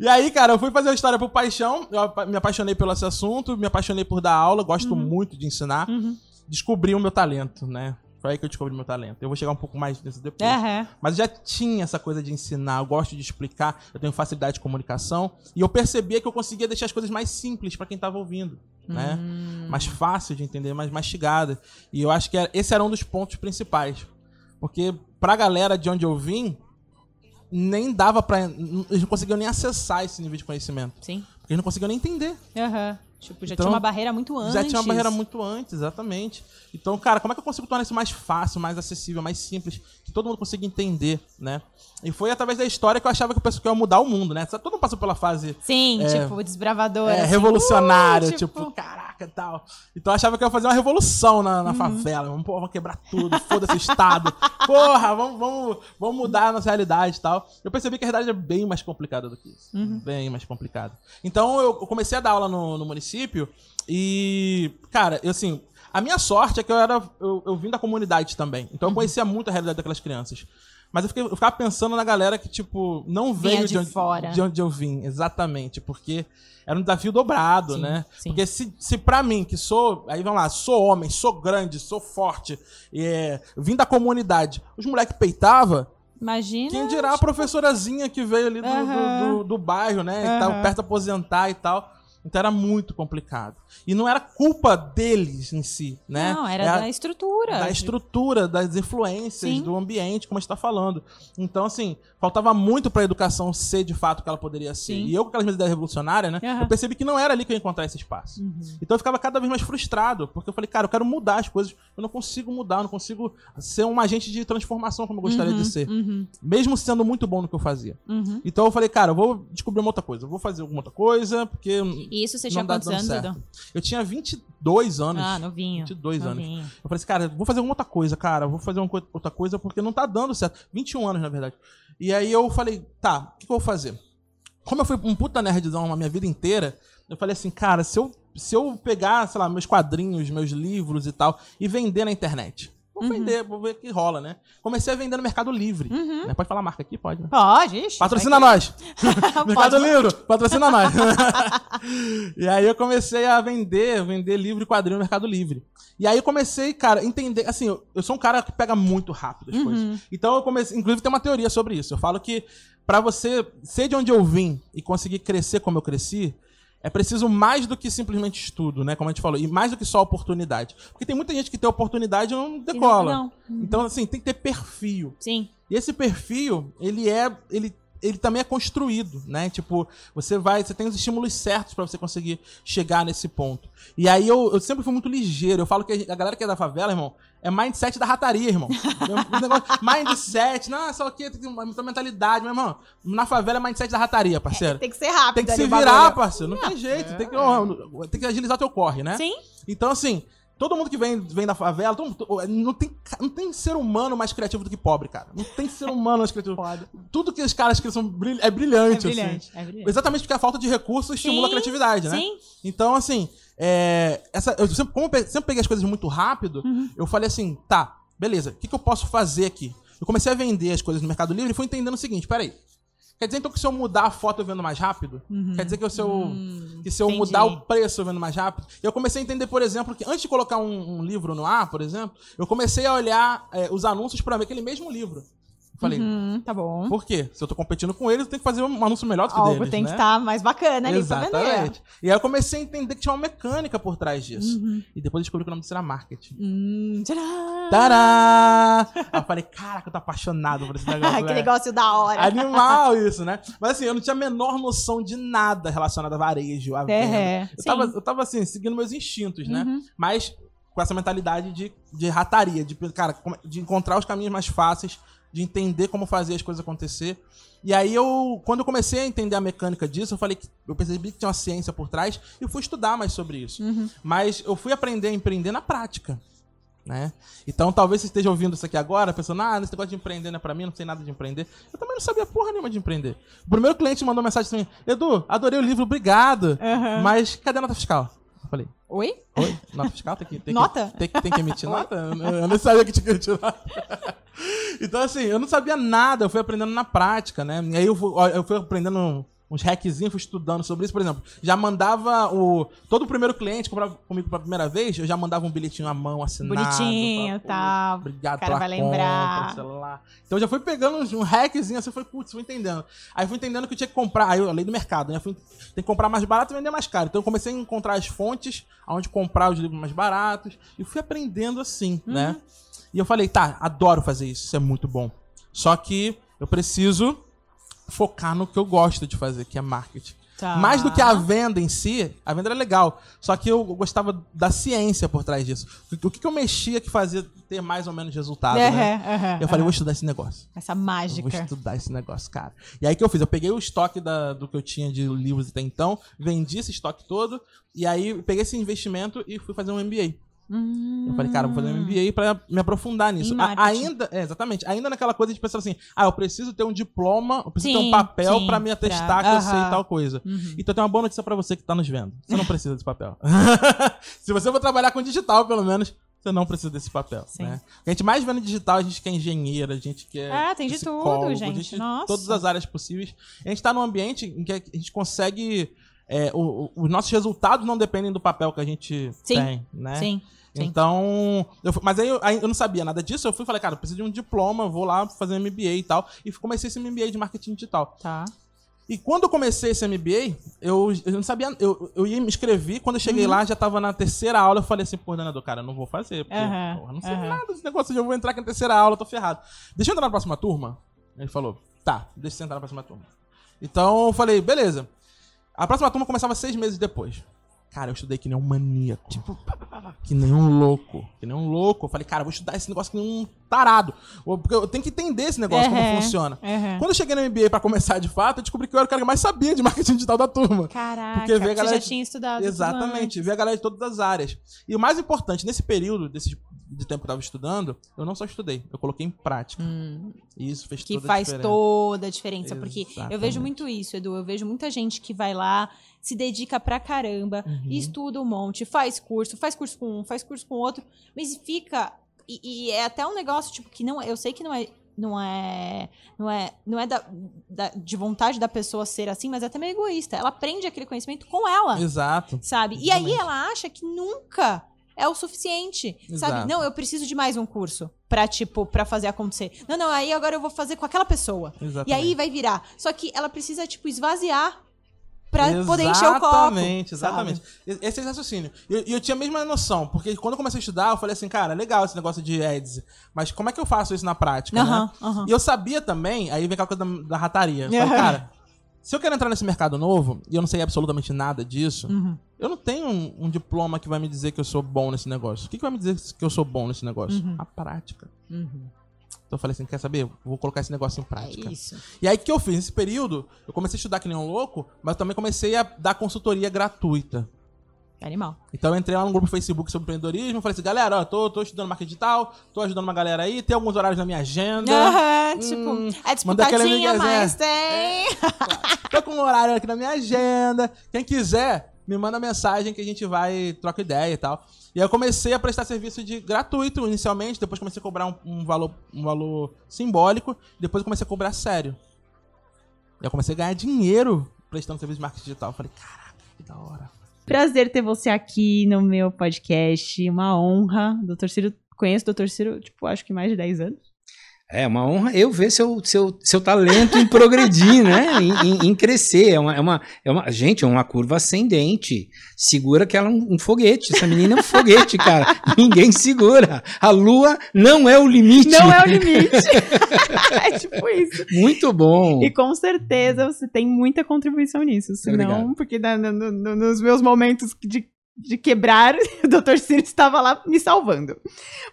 E aí, cara, eu fui fazer a história por paixão. Eu me apaixonei pelo esse assunto, me apaixonei por dar aula, gosto muito de ensinar. Uhum. Descobri o meu talento, né? Foi aí que eu descobri meu talento. Eu vou chegar um pouco mais nisso depois. Aham. Mas eu já tinha essa coisa de ensinar, eu gosto de explicar, eu tenho facilidade de comunicação. E eu percebia que eu conseguia deixar as coisas mais simples pra quem tava ouvindo, né? Hum. Mais fácil de entender, mais mastigada. E eu acho que era- esse era um dos pontos principais. Porque pra galera de onde eu vim, nem dava pra. Eles não conseguiam nem acessar esse nível de conhecimento. Sim. Porque eles não conseguiam nem entender. Aham. Tipo, já Então, tinha uma barreira muito antes. Já tinha uma barreira muito antes, exatamente. Então, cara, como é que eu consigo tornar isso mais fácil, mais acessível, mais simples, que todo mundo consiga entender, né? E foi através da história que eu achava que o pessoal ia mudar o mundo, né? Todo mundo passou pela fase Sim, É. tipo, desbravador. é, assim. revolucionária, Uh, tipo, caraca, caraca e tal. Então eu achava que eu ia fazer uma revolução na, Uhum. na favela. Vamos, pô, vamos quebrar tudo, foda-se Estado. Porra, vamos, vamos, vamos mudar a nossa realidade e tal. Eu percebi que a realidade é bem mais complicada do que isso. Uhum. Bem mais complicada. Então eu eu comecei a dar aula no, no município e, cara, eu assim. A minha sorte é que eu era. Eu, eu vim da comunidade também. Então eu conhecia muito a realidade daquelas crianças. Mas eu, fiquei, eu ficava pensando na galera que, tipo, não veio de de onde, fora. de onde eu vim, exatamente. Porque era um desafio dobrado, Sim, né? sim. Porque se, se pra mim, que sou. Aí vamos lá, sou homem, sou grande, sou forte, é, vim da comunidade, os moleques peitava, Imagina. quem dirá a professorazinha que veio ali do, Aham. do, do- do bairro, né? Que tava perto de aposentar e tal. Então era muito complicado. E não era culpa deles em si, né? Não, era É a- da estrutura. da estrutura, das influências, Sim. do ambiente, como a gente tá falando. Então, assim, faltava muito pra educação ser de fato o que ela poderia ser. Sim. E eu, com aquelas minhas ideias revolucionárias, né? Aham. Eu percebi que não era ali que eu ia encontrar esse espaço. Uhum. Então eu ficava cada vez mais frustrado, porque eu falei, cara, eu quero mudar as coisas, eu não consigo mudar, eu não consigo ser um agente de transformação como eu gostaria Uhum, de ser. Uhum, Mesmo sendo muito bom no que eu fazia. uhum. Então eu falei, cara, eu vou descobrir uma outra coisa, eu vou fazer alguma outra coisa, porque E isso você tinha quantos anos, certo. Edu? Eu tinha 22 anos. Ah, novinho. 22 anos. novinho. Eu falei assim, cara, vou fazer outra coisa, cara. Vou fazer uma outra coisa porque não tá dando certo. 21 anos, na verdade. E aí eu falei, tá, o que, que eu vou fazer? Como eu fui um puta nerdzão a minha vida inteira, eu falei assim, cara, se eu, se eu pegar, sei lá, meus quadrinhos, meus livros e tal, e vender na internet. Vou Uhum. vender, vou ver o que rola, né? Comecei a vender no Mercado Livre. Uhum. né? Pode falar a marca aqui? Pode, né? Pode, ixi, Patrocina vai nós! Mercado. Livre, patrocina nós. e aí eu comecei a vender, vender livro e quadrinho no Mercado Livre. E aí eu comecei, cara, a entender, assim, eu, eu sou um cara que pega muito rápido as Uhum. coisas. Então eu comecei, inclusive tem uma teoria sobre isso. Eu falo que pra você ser de onde eu vim e conseguir crescer como eu cresci, é preciso mais do que simplesmente estudo, né? Como a gente falou, e mais do que só oportunidade. Porque tem muita gente que tem oportunidade e não E não- decola. não. Então, assim, tem que ter perfil. Sim. E esse perfil, ele é. Ele, ele também é construído, né? Tipo, você vai. Você tem os estímulos certos pra você conseguir chegar nesse ponto. E aí eu, eu sempre fui muito ligeiro. Eu falo que a galera que é da favela, irmão, é mindset da rataria, irmão. É negócio- mindset, não, só que tem muita mentalidade, meu irmão. Na favela é mindset da rataria, parceiro. Tem que ser rápido. Tem que se bagulho. virar, parceiro. Não tem jeito. Tem que, ó, tem que agilizar teu corre, né? Sim. Então, assim, todo mundo que vem, vem da favela, mundo- não, tem, não tem ser humano mais criativo do que pobre, cara. Não tem ser humano mais criativo. Tudo que os caras que são brilh- é É brilhante, brilhante. assim. É brilhante. Exatamente porque a falta de recursos estimula a Sim, criatividade, né? Sim. Então, assim, é, essa, eu sempre, como eu sempre peguei as coisas muito rápido, Uhum. eu falei assim, tá, beleza, o que, que eu posso fazer aqui? Eu comecei a vender as coisas no Mercado Livre e fui entendendo o seguinte, peraí, quer dizer então que se eu mudar a foto eu vendo mais rápido? Quer dizer que se eu, Hum, que se eu entendi. mudar o preço eu vendo mais rápido? Eu comecei a entender, por exemplo, que antes de colocar um, um livro no ar, por exemplo, eu comecei a olhar é, os anúncios para ver aquele mesmo livro. Eu Falei, Hum, tá bom. por quê? Se eu tô competindo com eles, eu tenho que fazer um anúncio melhor do que Algo deles, tem né? que estar mais bacana ali pra vender. Exatamente. E aí eu comecei a entender que tinha uma mecânica por trás disso. Uhum. E depois eu descobri que o nome disso era marketing. Hum, tcharam! Tará! Aí eu falei, caraca, eu tô apaixonado por esse negócio. que velho. negócio da hora. Animal isso, né? Mas assim, eu não tinha a menor noção de nada relacionado a varejo, a venda. É, Eu sim. tava, eu tava assim, seguindo meus instintos, né? Uhum. Mas com essa mentalidade de, de rataria, de, cara, de encontrar os caminhos mais fáceis, de entender como fazer as coisas acontecer. E aí eu, quando eu comecei a entender a mecânica disso, eu falei que eu percebi que tinha uma ciência por trás e fui estudar mais sobre isso. Uhum. Mas eu fui aprender a empreender na prática. Né? Então talvez você esteja ouvindo isso aqui agora, pensando, ah, esse negócio de empreender não é pra mim, não sei nada de empreender. Eu também não sabia porra nenhuma de empreender. O primeiro cliente mandou mensagem assim, Edu, adorei o livro, obrigado. Aham. Mas cadê a nota fiscal? Oi? oi? Nota fiscal? Tem que, tem Nota? Que, tem, que- tem que emitir nota? Eu, não sabia que tinha que emitir nota. então, assim, eu não sabia nada, eu fui aprendendo na prática, né? E aí eu fui, eu fui aprendendo uns hackzinhos, fui estudando sobre isso. Por exemplo, já mandava o. Todo o primeiro cliente comprava comigo pela primeira vez, eu já mandava um bilhetinho à mão assinado. Bonitinho, "Pô, tá. Obrigado O cara vai lembrar. sei lá. Então eu já fui pegando um hackzinho, assim, foi, putz, fui entendendo. Aí fui entendendo que eu tinha que comprar, aí eu lei do mercado, né? Fui, tem que comprar mais barato e vender mais caro. Então eu comecei a encontrar as fontes onde comprar os livros mais baratos e fui aprendendo assim, né? E eu falei, tá, adoro fazer isso, isso é muito bom. Só que eu preciso focar no que eu gosto de fazer, que é marketing. Tá. Mais do que a venda em si, a venda era legal. Só que eu gostava da ciência por trás disso. O que, que eu mexia que fazia ter mais ou menos resultado, né? Eu falei, vou estudar esse negócio. Essa Eu vou mágica. estudar esse negócio, cara. E aí o que eu fiz? Eu peguei o estoque da- do que eu tinha de livros até então, vendi esse estoque todo, e aí peguei esse investimento e fui fazer um MBA. Eu falei, cara, vou fazer um MBA pra me aprofundar nisso. A- ainda, é, exatamente. Ainda naquela coisa de pensar assim, ah, eu preciso ter um diploma, eu preciso ter Sim, um papel sim, pra me atestar pra- que eu sei tal coisa. Uhum. Então tem uma boa notícia pra você que tá nos vendo. Você não precisa desse papel. Se você for trabalhar com digital, pelo menos, você não precisa desse papel. Sim. Né? A gente mais vê no digital, a gente que é engenheira, a gente que é. Ah, tem de tudo, a gente. Nossa. Todas as áreas possíveis. A gente tá num ambiente em que a gente consegue. é, o- o- os nossos resultados não dependem do papel que a gente Sim. tem, né? Sim. Sim. Então, eu fui- mas aí eu, aí eu não sabia nada disso. Eu fui e falei, cara, eu preciso de um diploma, vou lá fazer um MBA e tal. E comecei esse MBA de marketing digital. Tá. E quando eu comecei esse MBA, eu, eu não sabia. Eu, eu ia me inscrever. Quando eu cheguei Uhum. lá, já tava na terceira aula. Eu falei assim, coordenador, cara, eu não vou fazer. Porque, Aham, porra, não sei aham. nada desse negócio. Eu vou entrar aqui na terceira aula, tô ferrado. Deixa eu entrar na próxima turma. Ele falou, tá, deixa eu entrar na próxima turma. Então eu falei, beleza. A próxima turma começava seis meses depois. Cara, eu estudei que nem um maníaco. Tipo, que nem um louco. Que nem um louco. Eu falei, cara, eu vou estudar esse negócio que nem um tarado. Porque eu tenho que entender esse negócio, Uhum. como funciona. Uhum. Quando eu cheguei no MBA pra começar de fato, eu descobri que eu era o cara que mais sabia de marketing digital da turma. Caraca, Porque vê a você galera já de- tinha estudado. Exatamente, ver a galera de todas as áreas. E o mais importante, nesse período desse, de tempo que eu tava estudando, eu não só estudei, eu coloquei em prática. E isso fez Hum. Que toda a faz diferença. toda a diferença. Porque eu Exatamente. vejo muito isso, Edu. Eu vejo muita gente que vai lá, se dedica pra caramba, Uhum. estuda um monte, faz curso, faz curso com um, faz curso com outro, mas fica. E, e é até um negócio, tipo, que não. Eu sei que não é. Não é. Não é, não é da, da- de vontade da pessoa ser assim, mas é até meio egoísta. Ela aprende aquele conhecimento com ela. Exato. sabe? E aí Exatamente. ela acha que nunca é o suficiente, Exato. sabe? Não, eu preciso de mais um curso pra, tipo, pra fazer acontecer. Não, não, aí agora eu vou fazer com aquela pessoa. Exatamente. E aí vai virar. Só que ela precisa, tipo, esvaziar pra poder encher o copo. Exatamente, exatamente. Esse é o raciocínio. E eu, eu tinha a mesma noção, porque quando eu comecei a estudar, eu falei assim, cara, legal esse negócio de ads, mas como é que eu faço isso na prática, né? E eu sabia também, aí vem aquela coisa da, da rataria. Eu falei, Aham. cara, se eu quero entrar nesse mercado novo, e eu não sei absolutamente nada disso, Uhum. eu não tenho um, um diploma que vai me dizer que eu sou bom nesse negócio. O que, que vai me dizer que eu sou bom nesse negócio? Uhum. A prática. Uhum. Então eu falei assim, quer saber? Vou colocar esse negócio em É prática. isso. E aí o que eu fiz? Nesse período, eu comecei a estudar que nem um louco, mas também comecei a dar consultoria gratuita. Animal. Então eu entrei lá no grupo Facebook sobre empreendedorismo, falei assim, galera, ó, tô, tô estudando marketing digital, tô ajudando uma galera aí, tem alguns horários na minha agenda. Aham, Hum, tipo, é manda aquele disputadinha, mas é. tem. Tô com um horário aqui na minha agenda. Quem quiser, me manda mensagem que a gente vai trocar ideia e tal. E aí eu comecei a prestar serviço de gratuito inicialmente, depois comecei a cobrar um, um valor, um valor simbólico, depois eu comecei a cobrar sério. E eu comecei a ganhar dinheiro prestando serviço de marketing digital. Eu falei, caraca, que da hora. Prazer ter você aqui no meu podcast. Uma honra. Doutor Ciro, conheço o doutor Ciro, tipo, acho que mais de 10 anos. É uma honra eu ver seu, seu, seu talento em progredir, né? Em, em- em crescer. É uma, é, uma, é uma. Gente, é uma curva ascendente. Segura que ela é um, um foguete. Essa menina é um foguete, cara. Ninguém segura. A lua não é o limite. Não é o limite. é tipo isso. Muito bom. E com certeza você tem muita contribuição nisso. Senão, Obrigado. porque na- no- no- nos meus momentos de, de quebrar, o Dr. Ciro estava lá me salvando.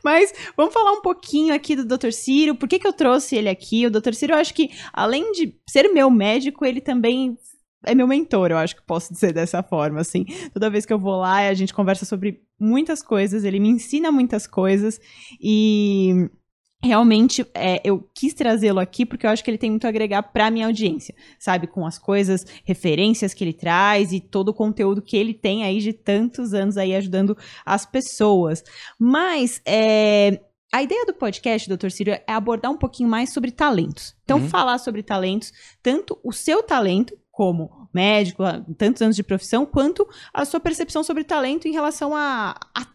Mas vamos falar um pouquinho aqui do Dr. Ciro. Por que, que eu trouxe ele aqui? O Dr. Ciro, eu acho que, além de ser meu médico, ele também é meu mentor, eu acho que posso dizer dessa forma, assim. Toda vez que eu vou lá, a gente conversa sobre muitas coisas, ele me ensina muitas coisas e realmente é, eu quis trazê-lo aqui porque eu acho que ele tem muito a agregar para minha audiência, sabe, com as coisas, referências que ele traz e todo o conteúdo que ele tem aí de tantos anos aí ajudando as pessoas. Mas é, a ideia do podcast, doutor Ciro, é abordar um pouquinho mais sobre talentos. Então, Uhum. falar sobre talentos, tanto o seu talento como médico, tantos anos de profissão, quanto a sua percepção sobre talento em relação a, a-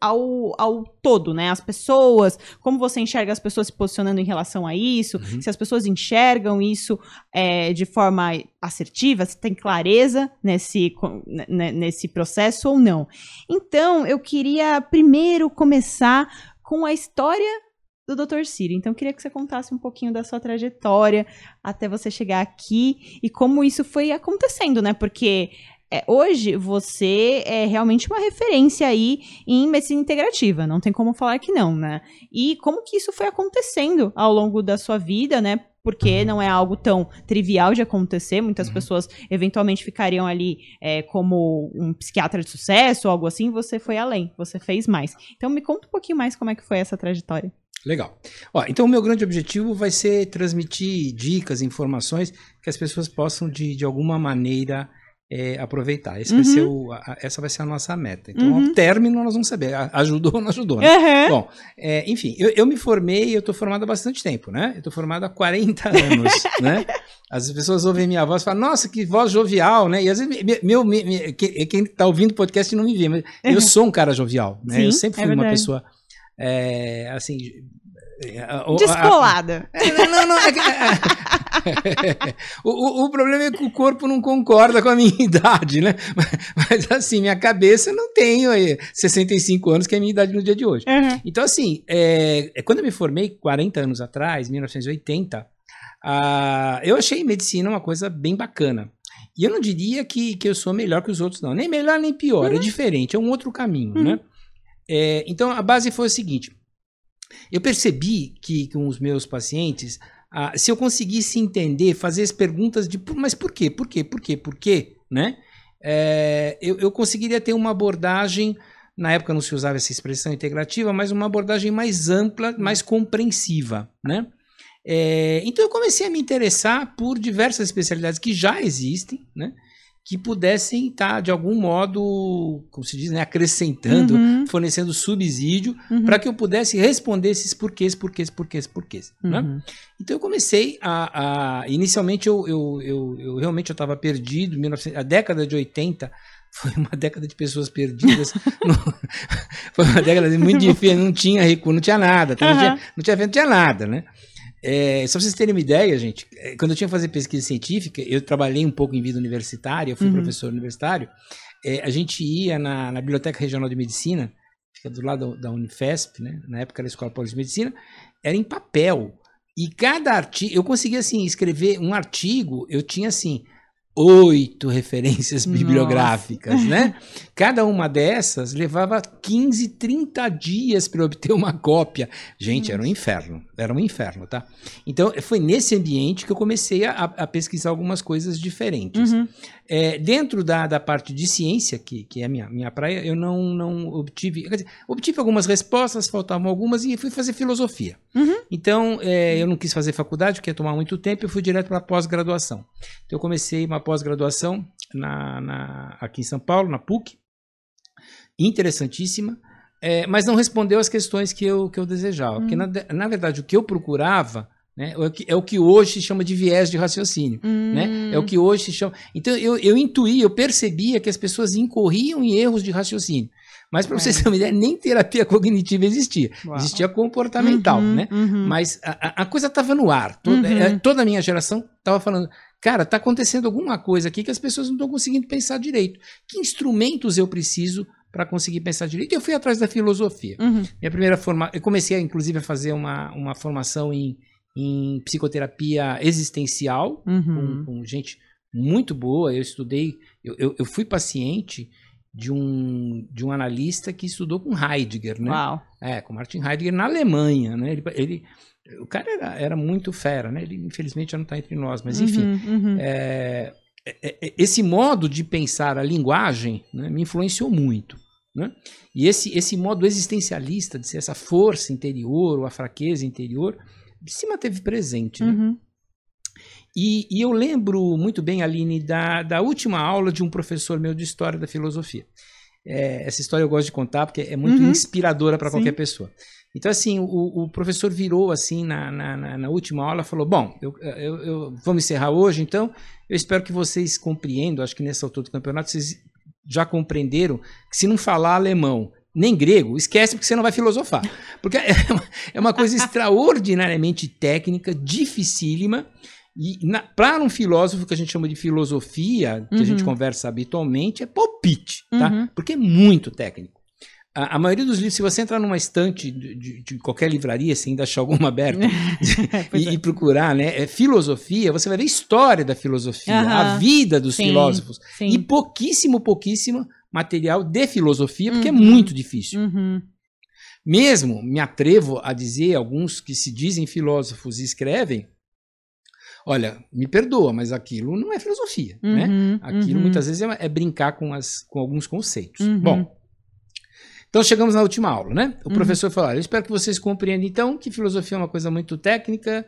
ao, ao todo, né? As pessoas, como você enxerga as pessoas se posicionando em relação a isso, Uhum. se as pessoas enxergam isso é, de forma assertiva, se tem clareza nesse, co- ne- nesse processo ou não. Então, eu queria primeiro começar com a história do Dr. Ciro. Então, eu queria que você contasse um pouquinho da sua trajetória até você chegar aqui e como isso foi acontecendo, né? Porque é, hoje você é realmente uma referência aí em medicina integrativa, não tem como falar que não, né? E como que isso foi acontecendo ao longo da sua vida, né? Porque não é algo tão trivial de acontecer, muitas Uhum. pessoas eventualmente ficariam ali é, como um psiquiatra de sucesso ou algo assim, você foi além, você fez mais. Então me conta um pouquinho mais como é que foi essa trajetória. Legal. Ó, então, o meu grande objetivo vai ser transmitir dicas, informações que as pessoas possam, de, de alguma maneira, é, aproveitar. Esse vai Uhum. ser o- a- essa vai ser a nossa meta. Então, Uhum. ao término, nós vamos saber. Ajudou ou não ajudou, né? Aham. Bom, é, enfim, eu, eu me formei, eu tô formado há bastante tempo, né? Eu tô formado há 40 anos, né? As pessoas ouvem minha voz e falam, nossa, que voz jovial, né? E às vezes, me- meu, me- me- que- quem tá ouvindo o podcast não me vê, mas eu sou um cara jovial, né? Sim, eu sempre é fui uma verdade. pessoa, é, assim... é, a- a- Descolada. é, não, não, não, é o, o- problema é que o corpo não concorda com a minha idade, né? Mas, mas, assim, minha cabeça não tem aí, 65 anos, que é a minha idade no dia de hoje. Aham. Então, assim, é, quando eu me formei 40 anos atrás, 1980, ah, eu achei medicina uma coisa bem bacana. E eu não diria que, que eu sou melhor que os outros, não. Nem melhor, nem pior. É diferente, é um outro caminho, né? É, então, a base foi o seguinte. Eu percebi que com os meus pacientes, ah, se eu conseguisse entender, fazer as perguntas de "Por- mas por quê, por quê, por quê, por quê, né? É, eu, eu conseguiria ter uma abordagem, na época não se usava essa expressão integrativa, mas uma abordagem mais ampla, mais compreensiva, né? É, então eu comecei a me interessar por diversas especialidades que já existem, né? Que pudessem estar, de algum modo, como se diz, né, acrescentando, Uhum, fornecendo subsídio uhum, para que eu pudesse responder esses porquês, porquês, porquês, porquês. Né? uhum. Então eu comecei a. a- inicialmente eu, eu, eu, eu realmente estava perdido. 1900 a década de 80 foi uma década de pessoas perdidas. No- foi uma década muito difícil, não tinha recuo, não tinha nada, tá? não, tinha, não tinha vento, não tinha nada, né? É, só pra vocês terem uma ideia, gente, é, quando eu tinha que fazer pesquisa científica, eu trabalhei um pouco em vida universitária, eu fui Uhum. professor universitário, é, a gente ia na, na Biblioteca Regional de Medicina, fica do lado da Unifesp, né? na época era a Escola Paulista de Medicina, era em papel. E cada artigo, eu conseguia assim, escrever um artigo, eu tinha assim, oito referências Nossa. bibliográficas, né? Cada uma dessas levava 15, 30 dias para obter uma cópia. Gente, era um inferno, era um inferno, tá? Então, foi nesse ambiente que eu comecei a, a pesquisar algumas coisas diferentes. Uhum. É, dentro da, da parte de ciência, que, que é a minha, minha praia, eu não, não obtive. Quer dizer, obtive algumas respostas, faltavam algumas, e fui fazer filosofia. Uhum. Então, é, eu não quis fazer faculdade, porque ia tomar muito tempo, eu fui direto para a pós-graduação. Então, eu comecei uma pós-graduação na, na- aqui em São Paulo, na PUC, interessantíssima, é, mas não respondeu às questões que eu, que eu desejava. Porque, na, na verdade, o que eu procurava né, é, o que, é o que hoje se chama de viés de raciocínio né? Hum. É o que hoje se chama. Então eu, eu intuí, eu percebia que as pessoas incorriam em erros de raciocínio. Mas para vocês É. terem uma ideia, nem terapia cognitiva existia. Uau. Existia comportamental, Uhum, né? uhum. Mas a, a- coisa estava no ar. Toda, Uhum. é, toda a minha geração estava falando, cara, está acontecendo alguma coisa aqui que as pessoas não estão conseguindo pensar direito. Que instrumentos eu preciso para conseguir pensar direito? E eu fui atrás da filosofia. Uhum. Minha primeira forma, eu comecei inclusive a fazer uma, uma formação em, em psicoterapia existencial Uhum. com, com gente muito boa. Eu estudei, eu, eu, eu fui paciente de um, de um analista que estudou com Heidegger, né? Uau. É, com Martin Heidegger na Alemanha, né? Ele, ele- o cara era, era muito fera, né? Ele infelizmente já não está entre nós, mas enfim. Uhum, uhum. É, é, é, esse modo de pensar a linguagem né, me influenciou muito. Né? E esse, esse modo existencialista, de ser essa força interior ou a fraqueza interior, se manteve presente. Né? Uhum. E, e eu lembro muito bem, Aline, da, da última aula de um professor meu de História da Filosofia. É, essa história eu gosto de contar porque é muito Uhum. inspiradora para qualquer pessoa. Então, assim, o, o professor virou assim na, na, na- na última aula falou: Bom, eu, eu, eu- vamos encerrar hoje, então. Eu espero que vocês compreendam, acho que nessa altura do campeonato vocês já compreenderam que se não falar alemão nem grego, esquece porque você não vai filosofar. Porque é uma, é uma coisa extraordinariamente técnica, dificílima. E para um filósofo que a gente chama de filosofia, que a gente Uhum. conversa habitualmente, é palpite, tá? Uhum. Porque é muito técnico. a, a maioria dos livros, se você entrar numa estante de, de- de qualquer livraria, se ainda achar alguma aberta, Pois e, é. e procurar, né, é, filosofia, você vai ver história da filosofia, Aham. a vida dos Sim, filósofos. Sim. E pouquíssimo, pouquíssimo material de filosofia, porque Uhum. é muito difícil. Uhum. Mesmo me atrevo a dizer, alguns que se dizem filósofos e escrevem, olha, me perdoa, mas aquilo não é filosofia, né? Uhum. Aquilo Uhum. muitas vezes é, é brincar com, as, com alguns conceitos. Uhum. Bom, então chegamos na última aula, né? O Uhum. professor falou: olha, eu espero que vocês compreendam então que filosofia é uma coisa muito técnica.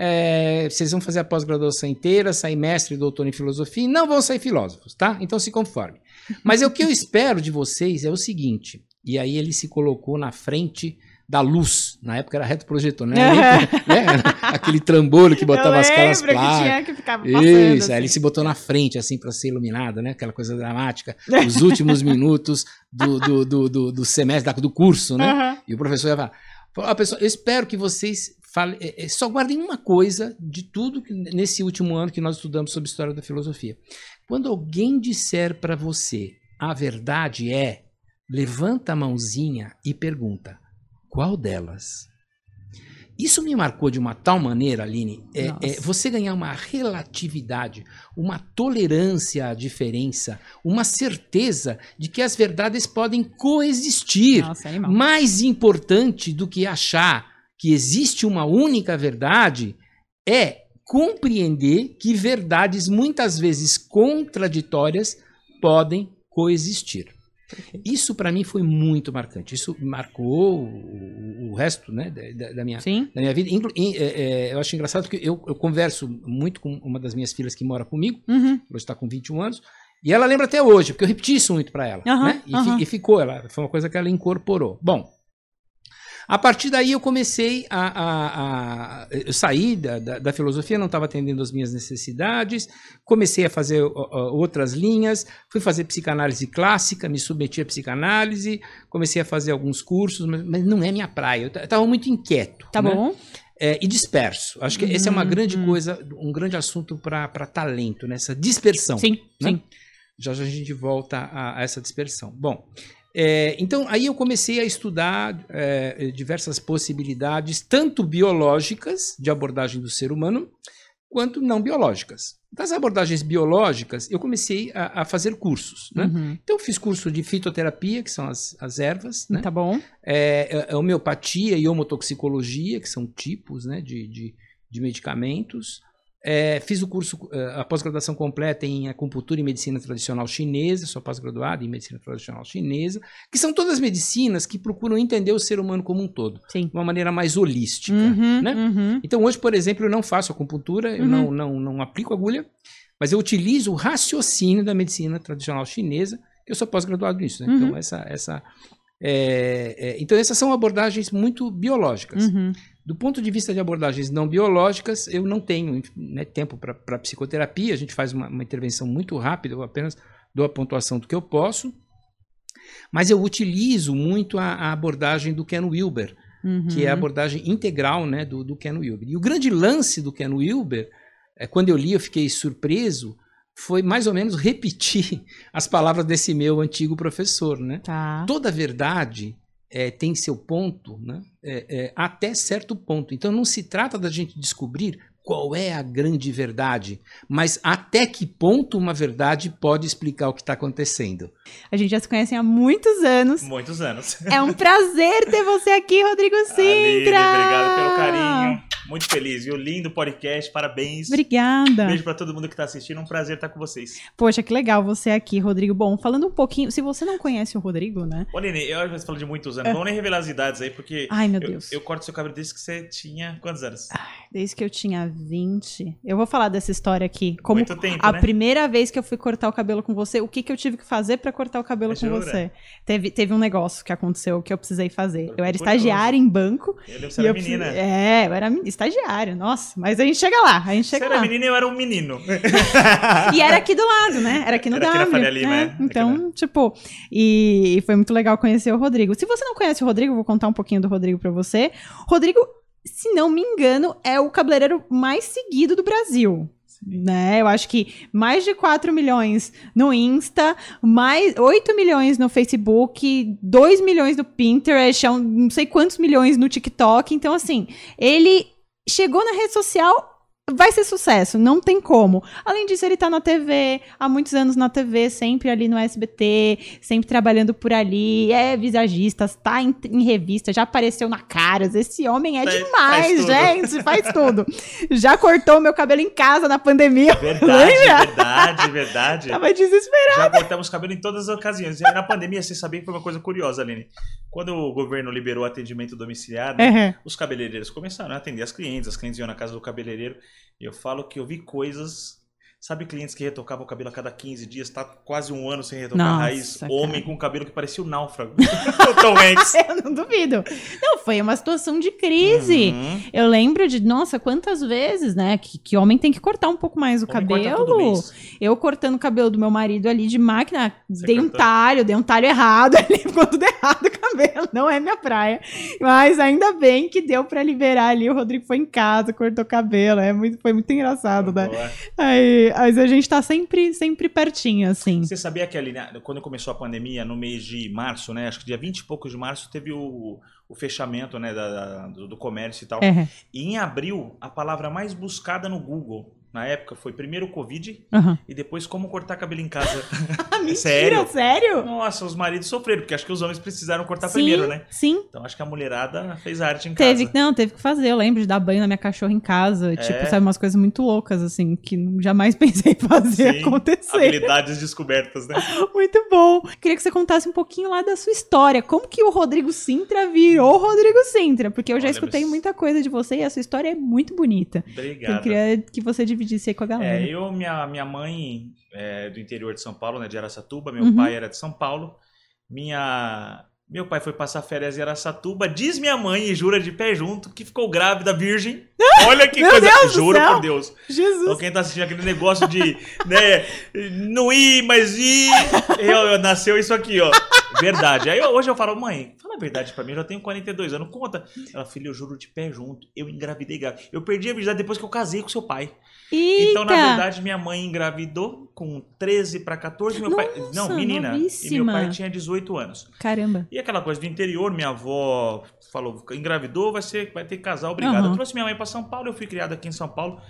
é, vocês vão fazer a pós-graduação inteira, sair mestre e doutor em filosofia e não vão sair filósofos, tá? Então se conforme. Mas é o que eu espero de vocês é o seguinte. E aí ele se colocou na frente da luz. Na época era reto projetor, né? né? Aquele trambolho que botava as caras lembro que. Isso, assim. aí ele se botou na frente, assim, para ser iluminado, né? Aquela coisa dramática. Os últimos minutos do, do, do, do, do semestre, do curso, né? Aham. E o professor ia falar: "Ó, pessoal, eu espero que vocês falem, é, é, só guardem uma coisa de tudo que, nesse último ano que nós estudamos sobre história da filosofia. Quando alguém disser para você a verdade é, levanta a mãozinha e pergunta: qual delas? Isso me marcou de uma tal maneira, Aline, é, é você ganhar uma relatividade, uma tolerância à diferença, uma certeza de que as verdades podem coexistir. Nossa, animal. Mais importante do que achar que existe uma única verdade é compreender que verdades muitas vezes contraditórias podem coexistir. Isso para mim foi muito marcante. Isso marcou o, o resto né, da- da, minha, Sim. da minha vida. Inclu- é, é, eu acho engraçado porque eu, eu converso muito com uma das minhas filhas que mora comigo, Uhum. hoje está com 21 anos, e ela lembra até hoje, porque eu repeti isso muito para ela. Aham, né? e, aham. e ficou, ela, foi uma coisa que ela incorporou. Bom, a partir daí eu comecei a. a- a- eu saí da, da, da filosofia, não estava atendendo às minhas necessidades, comecei a fazer outras linhas, fui fazer psicanálise clássica, me submeti à psicanálise, comecei a fazer alguns cursos, mas, mas não é minha praia. Eu estava muito inquieto. Tá né? bom. É, e disperso. Acho que essa é uma grande uhum. coisa, um grande assunto para talento, né? essa dispersão. Sim, né? sim. Já já a gente volta a, a essa dispersão. Bom, é, então aí eu comecei a estudar é, diversas possibilidades, tanto biológicas, de abordagem do ser humano, quanto não biológicas. Das abordagens biológicas, eu comecei a, a fazer cursos. Né? Uhum. Então, eu fiz curso de fitoterapia, que são as, as ervas, né? Tá bom. é, é homeopatia e homotoxicologia, que são tipos né, de, de, de medicamentos. É, fiz o curso, eh, a pós-graduação completa em acupuntura e medicina tradicional chinesa, sou pós-graduado em medicina tradicional chinesa, que são todas medicinas que procuram entender o ser humano como um todo, Sim. de uma maneira mais holística. Uhum, né? uhum. Então, hoje, por exemplo, eu não faço acupuntura, eu Uhum. não, não, não aplico agulha, mas eu utilizo o raciocínio da medicina tradicional chinesa, que eu sou pós-graduado nisso. Né? Uhum. Então, essa, essa, é, é, então, essas são abordagens muito biológicas. Uhum. Do ponto de vista de abordagens não biológicas, eu não tenho né, tempo para psicoterapia, a gente faz uma, uma intervenção muito rápida, eu apenas dou a pontuação do que eu posso, mas eu utilizo muito a, a abordagem do Ken Wilber, que é a Uhum. abordagem integral né, do, do Ken Wilber. E o grande lance do Ken Wilber, é, quando eu li, eu fiquei surpreso, foi mais ou menos repetir as palavras desse meu antigo professor. Né? Tá. Toda verdade é, tem seu ponto né, é, é, até certo ponto. Então não se trata da gente descobrir qual é a grande verdade, mas até que ponto uma verdade pode explicar o que está acontecendo. A gente já se conhece há muitos anos. Muitos anos. É um prazer ter você aqui, Rodrigo Aline, Sintra. obrigado pelo carinho. Muito feliz, viu? Lindo podcast, parabéns. Obrigada. Beijo pra todo mundo que tá assistindo, um prazer estar com vocês. Poxa, que legal você aqui, Rodrigo. Bom, falando um pouquinho, se você não conhece o Rodrigo, né? Ô, Aline, eu vezes falo de muitos anos, não vou nem revelar as idades aí, porque Ai, meu eu, Deus. eu corto seu cabelo desde que você tinha quantos anos? Desde que eu tinha 20. Eu vou falar dessa história aqui. Como Muito tempo, a né? primeira vez que eu fui cortar o cabelo com você, o que, que eu tive que fazer pra cortar o cabelo com você? Teve, teve um negócio que aconteceu que eu precisei fazer. Eu Eu era estagiária em banco. Eu lembro você era eu precisei- menina. É, eu era men- estagiária, nossa. Mas a gente chega lá, a gente Você chega era lá. menina e eu era um menino. E era aqui do lado, né? Era aqui no Era aqui na W. Faria Lima, né? é. Aqui Então, tipo, e, foi muito legal conhecer o Rodrigo. Se você não conhece o Rodrigo, vou contar um pouquinho do Rodrigo pra você. Rodrigo, se não me engano, é o cabeleireiro mais seguido do Brasil. né? Eu acho que mais de 4 milhões no Insta, mais 8 milhões no Facebook, 2 milhões no Pinterest, é não sei quantos milhões no TikTok. Então, assim, ele chegou na rede social. Vai ser sucesso, não tem como. Além disso, ele tá na TV, há muitos anos na TV, sempre ali no SBT, sempre trabalhando por ali, é visagista, tá em, em revista, já apareceu na Caras. Esse homem é Faz- demais, faz gente, faz tudo. Já cortou meu cabelo em casa na pandemia. Verdade, verdade, verdade. Tava desesperado. Já cortamos cabelo em todas as ocasiões. E na pandemia, você sabia que foi uma coisa curiosa, Aline. Quando o governo liberou o atendimento domiciliar, Uhum. os cabeleireiros começaram a atender as clientes, as clientes iam na casa do cabeleireiro. Eu falo que eu vi coisas. Sabe clientes que retocavam o cabelo a cada 15 dias, tá quase um ano sem retocar a Nossa, raiz? cara. Homem com cabelo que parecia o náufrago. Tom Hanks. Eu não duvido. Não, foi uma situação de crise. Uhum. Eu lembro de, nossa, quantas vezes, né? Que, que homem tem que cortar um pouco mais o Homem cabelo. Eu cortando o cabelo do meu marido ali de máquina, Você dei um talho, dei um talho errado ali, ficou tudo errado o cabelo. Não é minha praia. Mas ainda bem que deu pra liberar ali. O Rodrigo foi em casa, cortou o cabelo. É muito, foi muito engraçado, né? Boa. Aí, mas a gente tá sempre, sempre pertinho, assim. Você sabia que ali, né, quando começou a pandemia, no mês de março, né? Acho que dia 20 e poucos de março, teve o, o fechamento né, da- da- do, do comércio e tal. É. E em abril, a palavra mais buscada no Google, na época, foi primeiro o Covid Aham. e depois como cortar cabelo em casa. Ah, mentira, sério? sério? Nossa, os maridos sofreram, porque acho que os homens precisaram cortar sim, primeiro, né? Sim. Então acho que a mulherada fez arte em Teve, casa. não, teve que fazer. Eu lembro de dar banho na minha cachorra em casa. Tipo, É? sabe, umas coisas muito loucas, assim, que jamais pensei fazer Sim, acontecer. Habilidades descobertas, né? Muito bom. Queria que você contasse um pouquinho lá da sua história. Como que o Rodrigo Sintra virou Rodrigo Sintra? Porque eu já Olha, escutei mas- muita coisa de você e a sua história é muito bonita. Então, Obrigado. eu queria que você dividisse aí com a galera. É, eu, minha, minha mãe é do interior de São Paulo, né, de Araçatuba, meu Uhum. pai era de São Paulo. Minha meu pai foi passar férias em Araçatuba, diz minha mãe e jura de pé junto que ficou grávida virgem. Olha que coisa, Deus juro por Deus. Jesus. Então quem tá assistindo aquele negócio de, né, não ir, mas ir, eu, eu- nasceu isso aqui, ó. Verdade. Aí hoje eu falo, mãe, verdade pra mim, eu já tenho 42 anos, conta. Ela, filho, eu juro de pé junto, eu engravidei grávida. Eu perdi a virgindade depois que eu casei com seu pai. Eita. Então, na verdade, minha mãe engravidou com 13 para 14, meu pai. Nossa, Não, menina. E meu novíssima. pai tinha 18 anos. Caramba. E aquela coisa do interior, minha avó falou: engravidou, vai, ser, vai ter que casar, obrigado. Aham. Eu trouxe minha mãe para São Paulo, eu fui criado aqui em São Paulo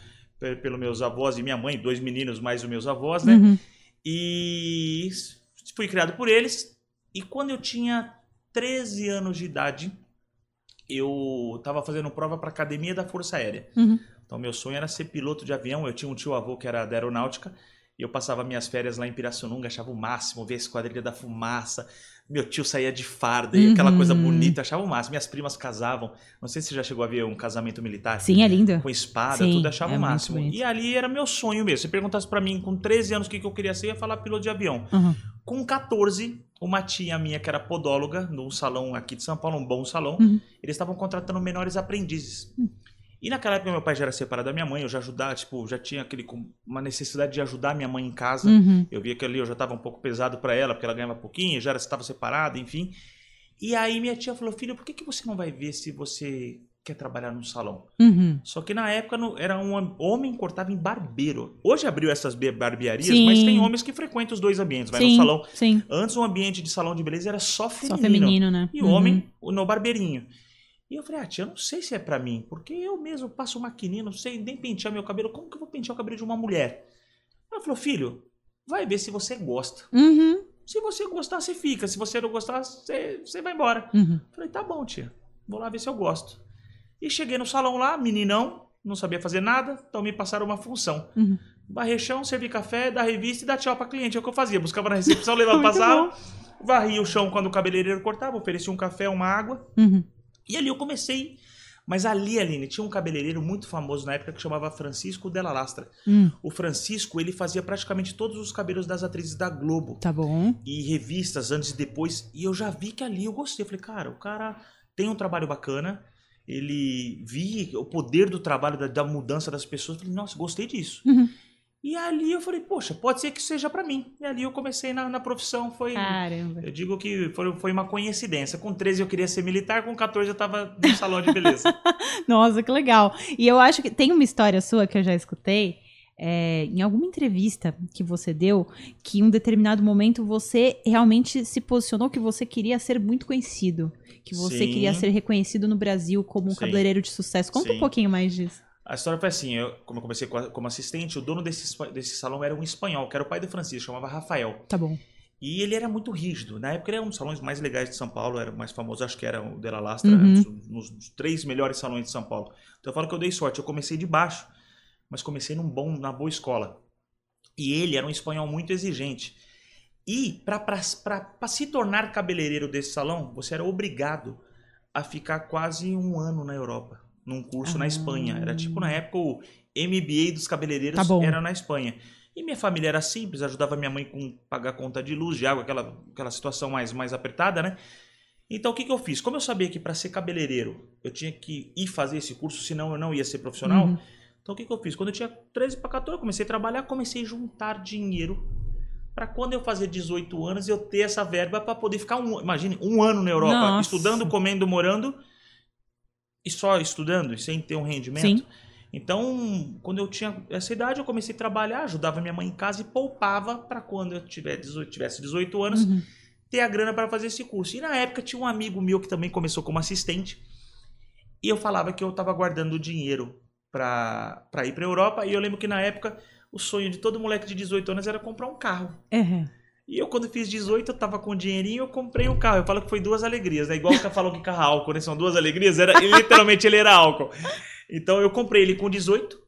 pe- pelos meus avós e minha mãe, dois meninos mais os meus avós, né? Uhum. E fui criado por eles. E quando eu tinha 13 anos de idade, eu tava fazendo prova para Academia da Força Aérea. Uhum. Então, meu sonho era ser piloto de avião. Eu tinha um tio avô que era da aeronáutica. E eu passava minhas férias lá em Pirassununga, achava o máximo ver a esquadrilha da fumaça. Meu tio saía de farda e aquela Uhum. coisa bonita, achava o máximo. Minhas primas casavam. Não sei se você já chegou a ver um casamento militar. Sim, é lindo. Com espada, Sim, tudo, achava é o máximo. E ali era meu sonho mesmo. Se perguntasse pra mim com 13 anos o que, que eu queria ser, eu ia falar piloto de avião. Uhum. Com 14, uma tia minha que era podóloga, num salão aqui de São Paulo, um bom salão, Uhum. eles estavam contratando menores aprendizes. E naquela época meu pai já era separado da minha mãe, eu já ajudava, tipo, já tinha aquele uma necessidade de ajudar minha mãe em casa. Uhum. Eu via que ali eu já estava um pouco pesado para ela, porque ela ganhava pouquinho, já estava separada, enfim. E aí minha tia falou: "Filho, por que que você não vai ver se você quer trabalhar num salão?" Uhum. Só que na época não- era um homem que cortava em barbeiro. Hoje abriu essas be- barbearias, Sim. mas tem homens que frequentam os dois ambientes, vai no Sim, salão. sim. Antes o ambiente de salão de beleza era só feminino. Só feminino, né? E o Uhum. homem no barbeirinho. E eu falei, ah, tia, eu não sei se é pra mim, porque eu mesmo passo maquininha, não sei nem pentear meu cabelo. Como que eu vou pentear o cabelo de uma mulher? Ela falou, filho, vai ver se você gosta. Uhum. Se você gostar, você fica. Se você não gostar, você, você vai embora. Uhum. Falei, tá bom, tia. Vou lá ver se eu gosto. E cheguei no salão lá, meninão, não sabia fazer nada, então me passaram uma função. Uhum. Varrer chão, servir café, dar revista e dar tchau pra cliente. É o que eu fazia. Buscava na recepção, levava, Muito passava, varria o chão quando o cabeleireiro cortava, oferecia um café, uma água. Uhum. E ali eu comecei. Mas ali, Aline, tinha um cabeleireiro muito famoso na época que chamava Francisco Della Lastra. Hum, O Francisco, ele fazia praticamente todos os cabelos das atrizes da Globo tá bom. e revistas antes e depois. E eu já vi que ali eu gostei. Eu falei, cara, o cara tem um trabalho bacana. Ele vi o poder do trabalho, da, da mudança das pessoas. Eu falei, nossa, gostei disso. Uhum. E ali eu falei, poxa, pode ser que seja pra mim. E ali eu comecei na, na profissão. Foi. Caramba. Eu digo que foi, foi uma coincidência. Com 13 eu queria ser militar, com 14 eu tava no salão de beleza. Nossa, que legal. E eu acho que tem uma história sua que eu já escutei. É, em alguma entrevista que você deu, que em um determinado momento você realmente se posicionou que você queria ser muito conhecido. Que você Sim. queria ser reconhecido no Brasil como um Sim. cabeleireiro de sucesso. Conta um Sim. pouquinho mais disso. A história foi assim, eu, como eu comecei co- como assistente, o dono desse, desse salão era um espanhol, que era o pai do Francisco, chamava Rafael. Tá bom. E ele era muito rígido. Na época ele era um dos salões mais legais de São Paulo, era o mais famoso, acho que era o de La Lastra, Uhum. um dos, dos três melhores salões de São Paulo. Então eu falo que eu dei sorte, eu comecei de baixo, mas comecei num bom, na boa escola. E ele era um espanhol muito exigente. E para se tornar cabeleireiro desse salão, você era obrigado a ficar quase um ano na Europa, num curso Ah. na Espanha. Era tipo na época o MBA dos cabeleireiros Tá era na Espanha. E minha família era simples, ajudava minha mãe com pagar conta de luz, de água, aquela, aquela situação mais, mais apertada, né? Então o que, que eu fiz? Como eu sabia que para ser cabeleireiro eu tinha que ir fazer esse curso, senão eu não ia ser profissional, Uhum. Então o que, que eu fiz? Quando eu tinha 13 para 14, eu comecei a trabalhar, comecei a juntar dinheiro para quando eu fazer 18 anos eu ter essa verba para poder ficar um, imagine, um ano na Europa, Nossa. estudando, comendo, morando e só estudando e sem ter um rendimento. Sim. Então, quando eu tinha essa idade, eu comecei a trabalhar, ajudava minha mãe em casa e poupava para quando eu tiver 18 tivesse 18 anos Uhum. ter a grana para fazer esse curso. E na época tinha um amigo meu que também começou como assistente. E eu falava que eu estava guardando dinheiro para ir para Europa. E eu lembro que na época o sonho de todo moleque de 18 anos era comprar um carro. É. E eu, quando fiz 18, eu tava com dinheirinho, eu comprei um carro. Eu falo que foi duas alegrias, né? Igual o cara falou que carro é álcool, né? São duas alegrias, era, literalmente ele era álcool. Então eu comprei ele com 18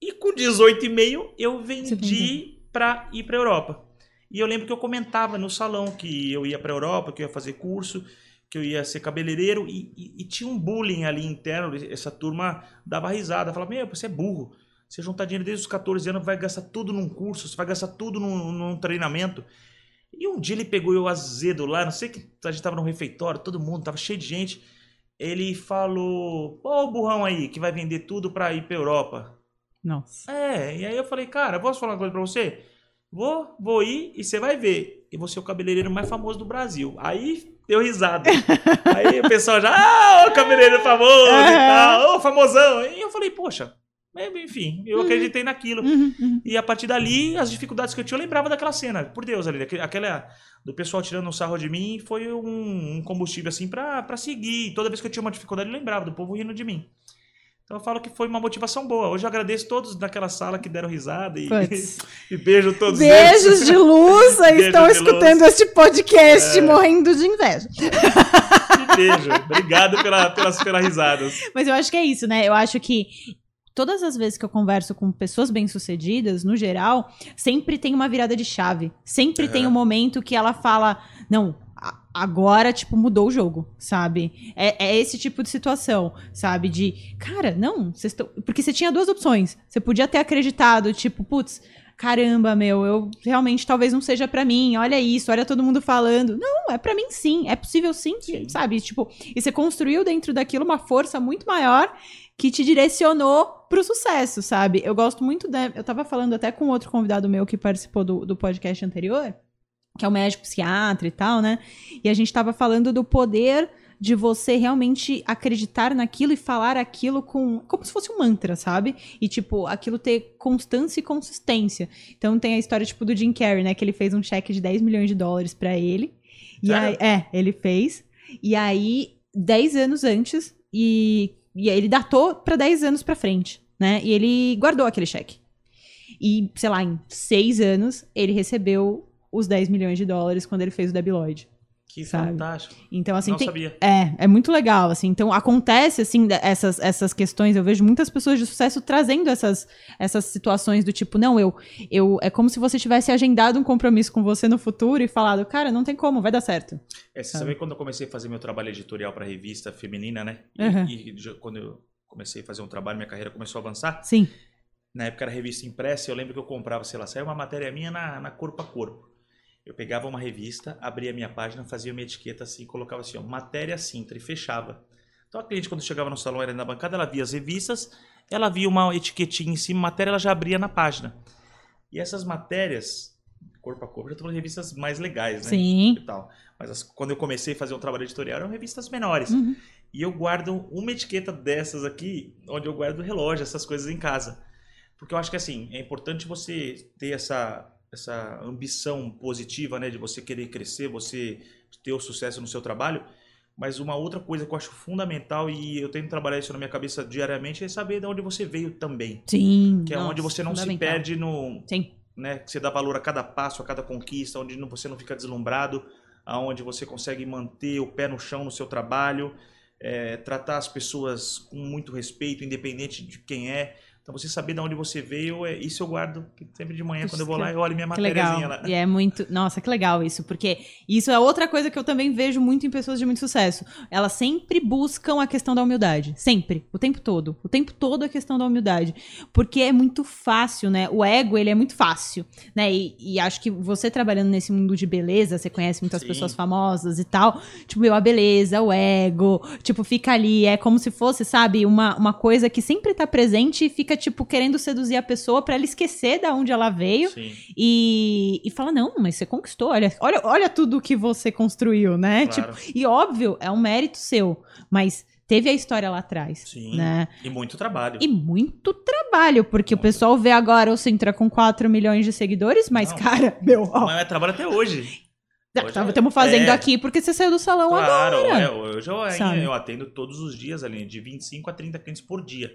e com 18 e meio eu Você vendi pra ir pra Europa. E eu lembro que eu comentava no salão que eu ia pra Europa, que eu ia fazer curso, que eu ia ser cabeleireiro e, e- e tinha um bullying ali interno, essa turma dava risada, falava, meu, você é burro. Você juntar dinheiro desde os 14 anos, vai gastar tudo num curso, você vai gastar tudo num, num treinamento. E um dia ele pegou eu azedo lá, não sei que a gente tava no refeitório, todo mundo, tava cheio de gente. Ele falou: Pô, o burrão aí, que vai vender tudo pra ir pra Europa. Nossa. É, e aí eu falei: Cara, posso falar uma coisa pra você? Vou, vou ir e você vai ver. E você é o cabeleireiro mais famoso do Brasil. Aí deu risada. aí o pessoal já, ah, o cabeleireiro famoso e tal, ô, famosão. E eu falei: Poxa, enfim, eu acreditei naquilo. Uhum, uhum. E a partir dali, as dificuldades que eu tinha, eu lembrava daquela cena. Por Deus, ali, aquela do pessoal tirando um sarro de mim foi um, um combustível assim pra seguir. Toda vez que eu tinha uma dificuldade, eu lembrava do povo rindo de mim. Então eu falo que foi uma motivação boa. Hoje eu agradeço todos naquela sala que deram risada e, e beijo todos eles. Beijos de luz, aí Beijo estão de escutando luz. este podcast É. morrendo de inveja. Beijo. Obrigado pela, pelas, pelas risadas. Mas eu acho que é isso, né? Eu acho que todas as vezes que eu converso com pessoas bem-sucedidas, no geral, sempre tem uma virada de chave. Sempre tem Aham. um momento que ela fala: não. Agora, tipo, mudou o jogo, sabe? É, é esse tipo de situação, sabe? De, cara, não, vocês estão. Porque você tinha duas opções. Você podia ter acreditado, tipo, putz, caramba, meu, eu realmente talvez não seja pra mim. Olha isso, olha todo mundo falando. Não, é pra mim sim, é possível sim, Sim. sabe? Tipo, e você construiu dentro daquilo uma força muito maior que te direcionou pro sucesso, sabe? Eu gosto muito da. Eu tava falando até com outro convidado meu que participou do, do podcast anterior, que é o médico psiquiatra e tal, né? E a gente tava falando do poder de você realmente acreditar naquilo e falar aquilo com como se fosse um mantra, sabe? E tipo, aquilo ter constância e consistência. Então tem a história tipo do Jim Carrey, né, que ele fez um cheque de 10 milhões de dólares pra ele. E aí, Sério? é, ele fez. E aí 10 anos antes e, e aí ele datou pra 10 anos pra frente, né? E ele guardou aquele cheque. E, sei lá, em seis anos, ele recebeu os 10 milhões de dólares quando ele fez o Debi Lloyd. Que Sabe? fantástico. Então, assim, Não tem, sabia. é, é muito legal, assim. Então, acontece, assim, essas, essas questões. Eu vejo muitas pessoas de sucesso trazendo essas, essas situações do tipo, não, eu, eu... É como se você tivesse agendado um compromisso com você no futuro e falado, cara, não tem como, vai dar certo. É, você Sabe? sabe quando eu comecei a fazer meu trabalho editorial para revista feminina, né? E, Uhum. e quando eu comecei a fazer um trabalho, minha carreira começou a avançar. Sim. Na época era revista impressa, eu lembro que eu comprava, sei lá, saiu uma matéria minha na, na corpo a corpo. Eu pegava uma revista, abria a minha página, fazia uma etiqueta assim, colocava assim, ó, matéria Sintra e fechava. Então a cliente quando chegava no salão, era na bancada, ela via as revistas, ela via uma etiquetinha em cima, matéria, ela já abria na página. E essas matérias, corpo a corpo, já tô falando de revistas mais legais, né? Sim. E tal. Mas as- quando eu comecei a fazer um trabalho editorial, eram revistas menores. Uhum. E eu guardo uma etiqueta dessas aqui, onde eu guardo relógio, essas coisas em casa. Porque eu acho que assim, é importante você ter essa, essa ambição positiva, né? De você querer crescer, você ter o sucesso no seu trabalho. Mas uma outra coisa que eu acho fundamental e eu tento trabalhar isso na minha cabeça diariamente é saber de onde você veio também. Sim. Que é nossa, onde você não se perde no, Sim. né, que você dá valor a cada passo, a cada conquista, onde você não fica deslumbrado, aonde você consegue manter o pé no chão no seu trabalho, é, tratar as pessoas com muito respeito, independente de quem é. Então você saber de onde você veio, é, isso eu guardo sempre de manhã, quando eu vou lá, eu olho minha matériazinha lá. E é muito. Nossa, que legal isso, porque isso é outra coisa que eu também vejo muito em pessoas de muito sucesso. Elas sempre buscam a questão da humildade. Sempre. O tempo todo. O tempo todo a questão da humildade. Porque é muito fácil, né? O ego, ele é muito fácil, né? E, e acho que você trabalhando nesse mundo de beleza, você conhece muitas Sim. pessoas famosas e tal. Tipo, meu, a beleza, o ego, tipo, fica ali. É como se fosse, sabe, uma, uma coisa que sempre tá presente e fica, tipo, querendo seduzir a pessoa pra ela esquecer da onde ela veio Sim, e, e fala, não, mas você conquistou, olha, olha, olha tudo que você construiu, né? claro. Tipo, e óbvio, é um mérito seu, mas teve a história lá atrás, Sim. né? E muito trabalho. E muito trabalho, porque o Muito. pessoal vê agora o Sintra com 4 milhões de seguidores, mas, Não. cara, meu, ó, Mas é trabalho até hoje. hoje estamos fazendo é. aqui porque você saiu do salão Claro, agora. é, hoje eu, eu atendo todos os dias ali, de 25 a 30 clientes por dia.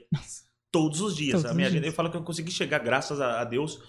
Todos os dias. Todos a minha agenda, eu falo que eu consegui chegar, graças a, a Deus,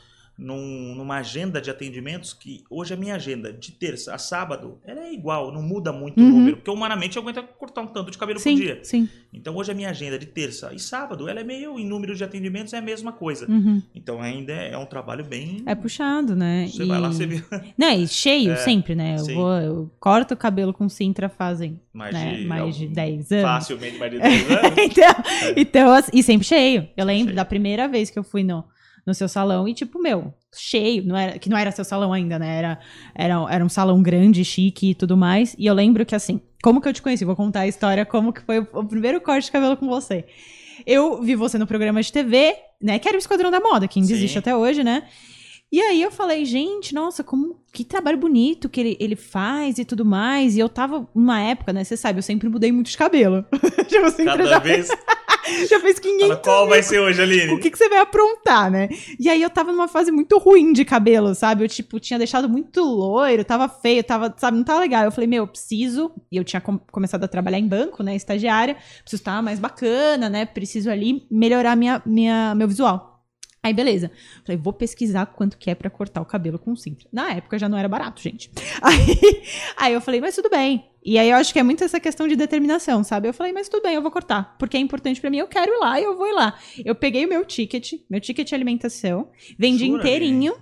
num- numa agenda de atendimentos que hoje a minha agenda, de terça a sábado, ela é igual, não muda muito Uhum. o número, porque humanamente eu aguento cortar um tanto de cabelo Sim, por dia. sim. Então hoje a minha agenda de terça e sábado, ela é meio, em número de atendimentos, é a mesma coisa. Uhum. Então ainda é um trabalho bem... É puxado, né? Você E- vai lá, você vê Não, e cheio É, sempre, né? Eu, vou, eu corto o cabelo com Sintra fazem mais né, de... mais de algum- 10 anos. Facilmente mais de 10 anos. então, então, assim, e sempre cheio. Eu lembro Cheio. da primeira vez que eu fui no, no seu salão e, tipo, meu, cheio. Não era, que não era seu salão ainda, né? Era, era, era um salão grande, chique e tudo mais. E eu lembro que, assim, como que eu te conheci? Vou contar a história, como que foi o, primeiro corte de cabelo com você. Eu vi você no programa de TV, né? Que era o Esquadrão da Moda, que ainda Sim. existe até hoje, né? E aí eu falei, gente, nossa, como que trabalho bonito que ele, ele faz e tudo mais. E eu tava numa época, né? Você sabe, eu sempre mudei muito de cabelo. eu sempre Cada já, vez... já fez 500 Fala, qual vai ser hoje, Aline? o que, que você vai aprontar, né? E aí eu tava numa fase muito ruim de cabelo, sabe? Eu, tipo, tinha deixado muito loiro, tava feio, tava, sabe, não tava legal. Eu falei, meu, eu preciso. E eu tinha com- começado a trabalhar em banco, né? Estagiária. Preciso estar mais bacana, né? Preciso ali melhorar minha, minha, meu visual. Aí, beleza. Falei, vou pesquisar quanto que é pra cortar o cabelo com cinta. Na época já não era barato, gente. Aí, aí eu falei, mas tudo bem. E aí eu acho que é muito essa questão de determinação, sabe? Eu falei, mas tudo bem, eu vou cortar. Porque é importante pra mim, eu quero ir lá e eu vou ir lá. Eu peguei o meu ticket, meu ticket de alimentação, vendi Jura, inteirinho.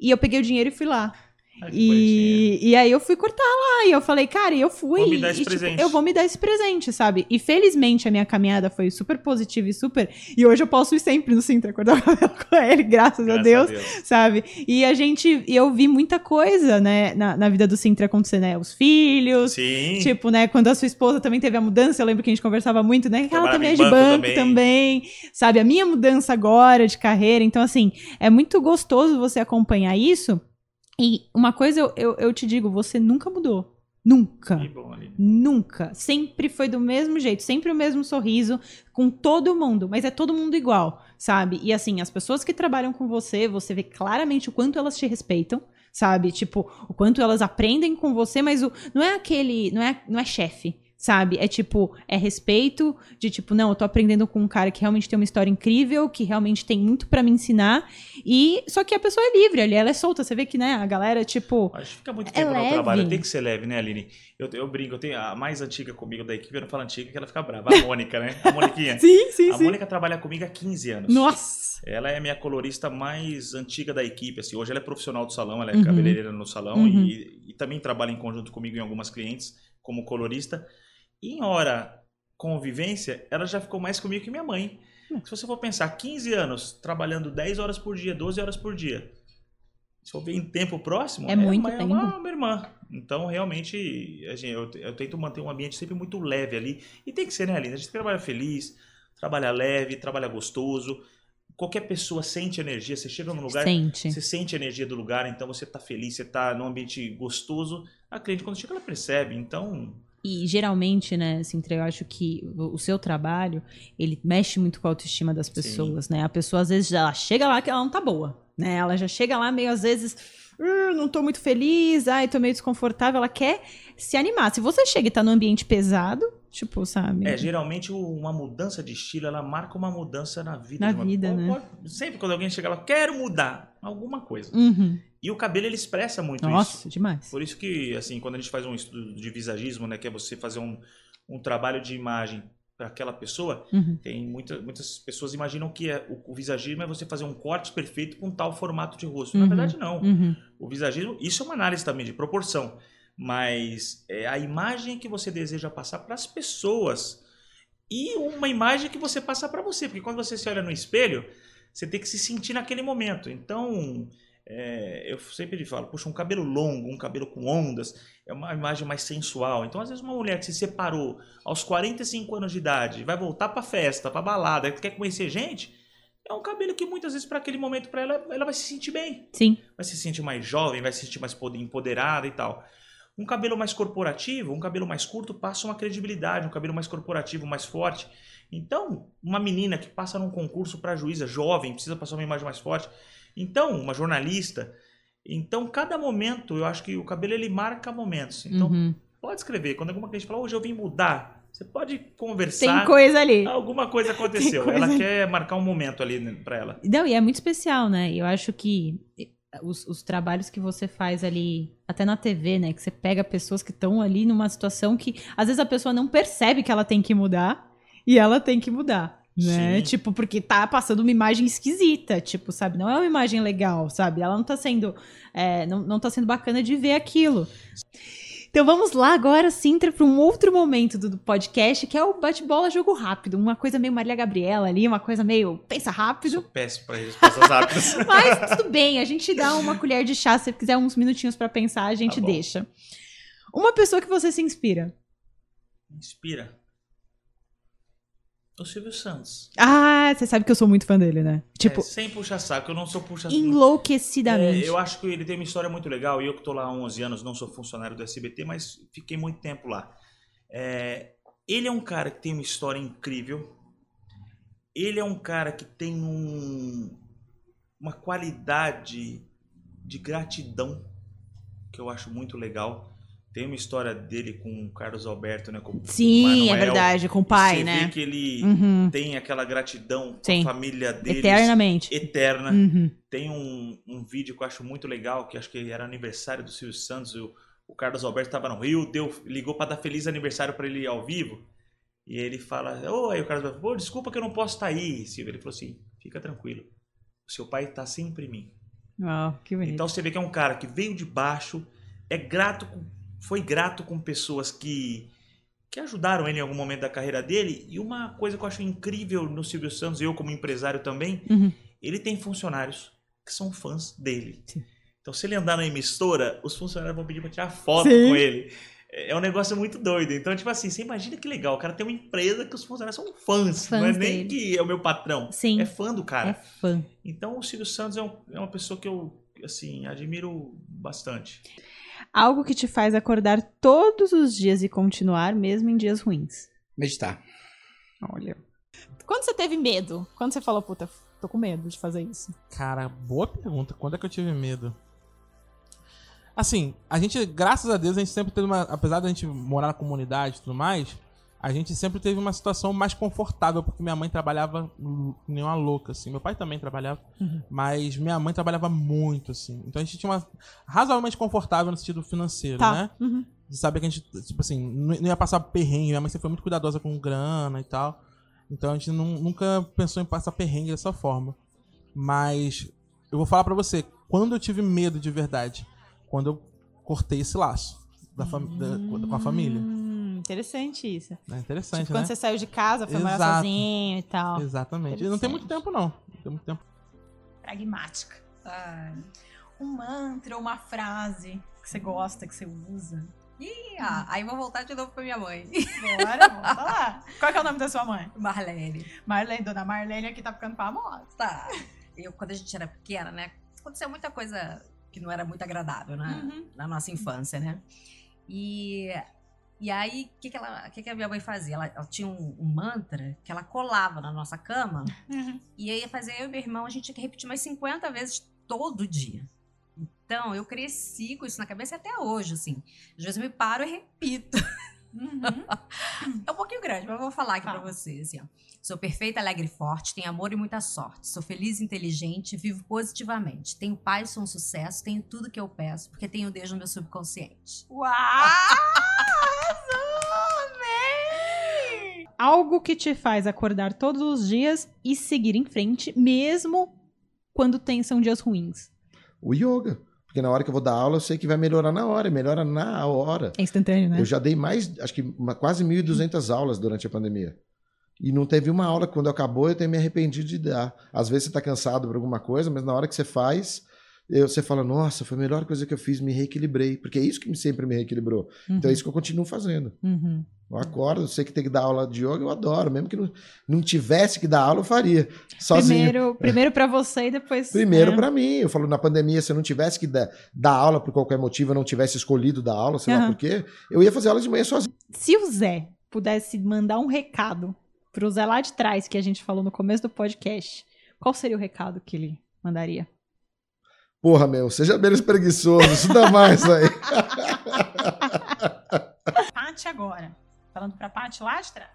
E eu peguei o dinheiro e fui lá. Ai. E, e aí eu fui cortar lá. E eu falei, cara, e eu fui. Vou me dar esse e, tipo, presente. eu vou me dar esse presente, sabe? E felizmente a minha caminhada foi super positiva e super. E hoje eu posso ir sempre no Sintra cortar o cabelo com ele, graças, a Graças Deus sabe? E a gente, eu vi muita coisa, né, na, na vida do Sintra acontecer, né? Os filhos, Sim. tipo, né, quando a sua esposa também teve a mudança, eu lembro que a gente conversava muito, né, que ela também é de banco banco também. também. sabe? A minha mudança agora de carreira, então, assim, é muito gostoso você acompanhar isso. E uma coisa eu, eu, eu te digo, você nunca mudou. Nunca. Que bom. Nunca. Sempre foi do mesmo jeito, sempre o mesmo sorriso com todo mundo, mas é todo mundo igual, sabe? E assim, as pessoas que trabalham com você, você vê claramente o quanto elas te respeitam, sabe? Tipo, o quanto elas aprendem com você, mas o, não é aquele, não é, não é chefe. Sabe? É tipo, é respeito de tipo, não, eu tô aprendendo com um cara que realmente tem uma história incrível, que realmente tem muito pra me ensinar. E só que a pessoa é livre ali, ela é solta. Você vê que, né, a galera, tipo, Acho que fica muito É tempo no leve. trabalho. Tem que ser leve, né, Aline? Eu, eu brinco, eu tenho a mais antiga comigo da equipe, eu não falo antiga, que ela fica brava. A Mônica, né? A Moniquinha. sim, sim, A Mônica trabalha comigo há 15 anos. Nossa! Ela é a minha colorista mais antiga da equipe. Assim. Hoje ela é profissional do salão, ela é Uhum. cabeleireira no salão Uhum. e, e também trabalha em conjunto comigo em algumas clientes como colorista. E em hora convivência, ela já ficou mais comigo que minha mãe. Hum. Se você for pensar, 15 anos trabalhando 10 horas por dia, 12 horas por dia. Se eu ver em tempo próximo, É muito uma, tempo. uma, uma irmã. Então, realmente, assim, eu, eu tento manter um ambiente sempre muito leve ali. E tem que ser, né, Aline? A gente trabalha feliz, trabalha leve, trabalha gostoso. Qualquer pessoa sente energia. Você chega num lugar, Sente. você sente a energia do lugar, então você tá feliz, você tá num ambiente gostoso. A cliente, quando chega, ela percebe. Então, E geralmente, né, Sintra, eu acho que o seu trabalho, ele mexe muito com a autoestima das pessoas, né? A pessoa, às vezes, ela chega lá que ela não tá boa, né? Ela já chega lá meio, às vezes, "Uh, não tô muito feliz, ai, tô meio desconfortável, ela quer se animar. Se você chega e tá num ambiente pesado, tipo, sabe? É, geralmente uma mudança de estilo, ela marca uma mudança na vida. Na uma- vida, né? sempre quando alguém chega lá, quero mudar alguma coisa. Uhum. E o cabelo, ele expressa muito isso. Nossa, demais. Por isso que, assim, quando a gente faz um estudo de visagismo, né, que é você fazer um, um trabalho de imagem para aquela pessoa, Uhum. tem muita, muitas pessoas imaginam que é, o, o visagismo é você fazer um corte perfeito com tal formato de rosto. Na Uhum. verdade, não. Uhum. O visagismo, isso é uma análise também de proporção, mas é a imagem que você deseja passar para as pessoas e uma imagem que você passa para você, porque quando você se olha no espelho, você tem que se sentir naquele momento. Então, é, eu sempre falo, puxa, um cabelo longo, um cabelo com ondas, é uma imagem mais sensual. Então, às vezes, uma mulher que se separou aos 45 anos de idade, vai voltar para festa, para balada, quer conhecer gente, é um cabelo que muitas vezes para aquele momento para ela, ela vai se sentir bem Sim. vai se sentir mais jovem, vai se sentir mais poder- empoderada e tal. Um cabelo mais corporativo, um cabelo mais curto, passa uma credibilidade, um cabelo mais corporativo, mais forte. Então, uma menina que passa num concurso para juíza, jovem, precisa passar uma imagem mais forte. Então, uma jornalista. Então, cada momento, eu acho que o cabelo ele marca momentos. Então, Uhum. pode escrever. Quando alguma cliente fala, hoje eu vim mudar, você pode Tem conversar. coisa ali. Alguma coisa aconteceu. coisa Ela ali. quer marcar um momento ali né, pra ela. Não, e é muito especial, né? Eu acho que os, os trabalhos que você faz ali, até na TV, né? Que você pega pessoas que estão ali numa situação que às vezes a pessoa não percebe que ela tem que mudar e ela tem que mudar. Né? Sim. Tipo, porque tá passando uma imagem esquisita, tipo, sabe? Não é uma imagem legal, sabe? Ela não tá sendo. é, não, não tá sendo bacana de ver aquilo. Então vamos lá agora, Sintra, para um outro momento do, do podcast, que é o bate-bola jogo rápido. Uma coisa meio Maria Gabriela ali, uma coisa meio pensa rápido. Sou péssimo pra respostas rápidas. Mas tudo bem, a gente dá uma colher de chá, se você quiser uns minutinhos pra pensar, a gente Tá deixa. Uma pessoa que você se inspira. Inspira. O Silvio Santos. Ah, você sabe que eu sou muito fã dele, né? Tipo, É, sem puxa saco, eu não sou puxa saco. enlouquecidamente. eu acho que ele tem uma história muito legal e eu que tô lá há 11 anos, não sou funcionário do SBT, mas fiquei muito tempo lá. É, ele é um cara que tem uma história incrível. Ele é um cara que tem um, uma qualidade de gratidão que eu acho muito legal. Tem uma história dele com o Carlos Alberto, né? Com o Sim, é Manuel. verdade, com o pai, Você né? vê que ele Uhum. tem aquela gratidão com a família deles. Eternamente. Eterna. Uhum. Tem um, um vídeo que eu acho muito legal, que acho que era aniversário do Silvio Santos. O, o Carlos Alberto estava no Rio, deu, ligou para dar feliz aniversário para ele ao vivo. E ele fala: aí o Carlos Alberto, desculpa que eu não posso estar aí, Silvio. Ele falou assim: fica tranquilo. O seu pai está sempre em mim. Oh, que bonito. Então você vê que é um cara que veio de baixo, é grato, com- foi grato com pessoas que que ajudaram ele em algum momento da carreira dele. E uma coisa que eu acho incrível no Silvio Santos, eu como empresário também, Uhum. ele tem funcionários que são fãs dele. Sim. Então se ele andar na emissora, os funcionários vão pedir para tirar foto Sim. com ele. É é um negócio muito doido. Então, tipo assim, você imagina que legal. O cara tem uma empresa que os funcionários são fãs. não é Fãs nem dele. que é o meu patrão. Sim. É fã do cara. É fã. Então o Silvio Santos é, um- é uma pessoa que eu, assim, admiro bastante. Algo que te faz acordar todos os dias e continuar, mesmo em dias ruins. Meditar. Olha. Quando você teve medo? Quando você falou, puta, tô com medo de fazer isso? Cara, boa pergunta. Quando é que eu tive medo? Assim, a gente, graças a Deus, a gente sempre teve uma. Apesar da gente morar na comunidade e tudo mais, a gente sempre teve uma situação mais confortável, porque minha mãe trabalhava nem uma louca, assim. Meu pai também trabalhava, mas minha mãe trabalhava muito, assim. Então a gente tinha uma. razoavelmente confortável no sentido financeiro, né? Tá. Uhum. de saber que a gente, tipo assim, não não ia passar perrengue. Minha mãe sempre foi muito cuidadosa com grana e tal. Então a gente nu- nunca pensou em passar perrengue dessa forma. Mas eu vou falar pra você, quando eu tive medo de verdade, quando eu cortei esse laço da da- com a família. Hum, interessante isso. É interessante, tipo, né? quando você saiu de casa, foi morar Exato. sozinho e tal. Exatamente. E não tem muito tempo, não. Não tem muito tempo. Pragmática. Um mantra, uma frase que você gosta, que você usa. Ih, ah, aí vou voltar de novo pra minha mãe. Bora, volta lá. Qual que é o nome da sua mãe? Marlene. Marlene, dona Marlene aqui tá ficando famosa. Tá. Eu, quando a gente era pequena, né? Aconteceu muita coisa que não era muito agradável, né? Uhum. Na nossa infância, né? E E aí, o que, que, ela- que, que a minha mãe fazia? Ela, ela tinha um, um mantra que ela colava na nossa cama. E aí ia fazer eu e meu irmão, a gente tinha que repetir umas 50 vezes todo dia. Então, eu cresci com isso na cabeça até hoje, assim. Às vezes eu me paro e repito. É um pouquinho grande, mas eu vou falar aqui Fala. pra vocês, assim, ó. Sou perfeita, alegre e forte, tenho amor e muita sorte. Sou feliz e inteligente, vivo positivamente. Tenho paz, sou um sucesso, tenho tudo que eu peço, porque tenho Deus no meu subconsciente. Uau! Amei! Algo que te faz acordar todos os dias e seguir em frente, mesmo quando tem, são dias ruins. O yoga. Porque na hora que eu vou dar aula, eu sei que vai melhorar na hora, e melhora na hora. É instantâneo, né? Eu já dei mais, acho que uma- quase 1.200 aulas durante a pandemia. E não teve uma aula quando acabou eu tenho me arrependido de dar. Às vezes você está cansado por alguma coisa, mas na hora que você faz, eu- você fala, nossa, foi a melhor coisa que eu fiz, me reequilibrei. Porque é isso que sempre me reequilibrou. Então é isso que eu continuo fazendo. Uhum. Eu acordo, eu sei que tem que dar aula de yoga, eu adoro. Mesmo que não, não tivesse que dar aula, eu faria. Sozinho. Primeiro, primeiro para você e depois. Primeiro né? pra mim. Eu falo, na pandemia, se eu não tivesse que dar, dar aula por qualquer motivo, eu não tivesse escolhido dar aula, sei lá Aham. por quê, eu ia fazer aula de manhã sozinho. Se o Zé pudesse mandar um recado pro Zé lá de trás, que a gente falou no começo do podcast, qual seria o recado que ele mandaria? Porra, meu, seja menos preguiçoso, estuda mais aí. Paty agora. Falando pra Paty lá de trás.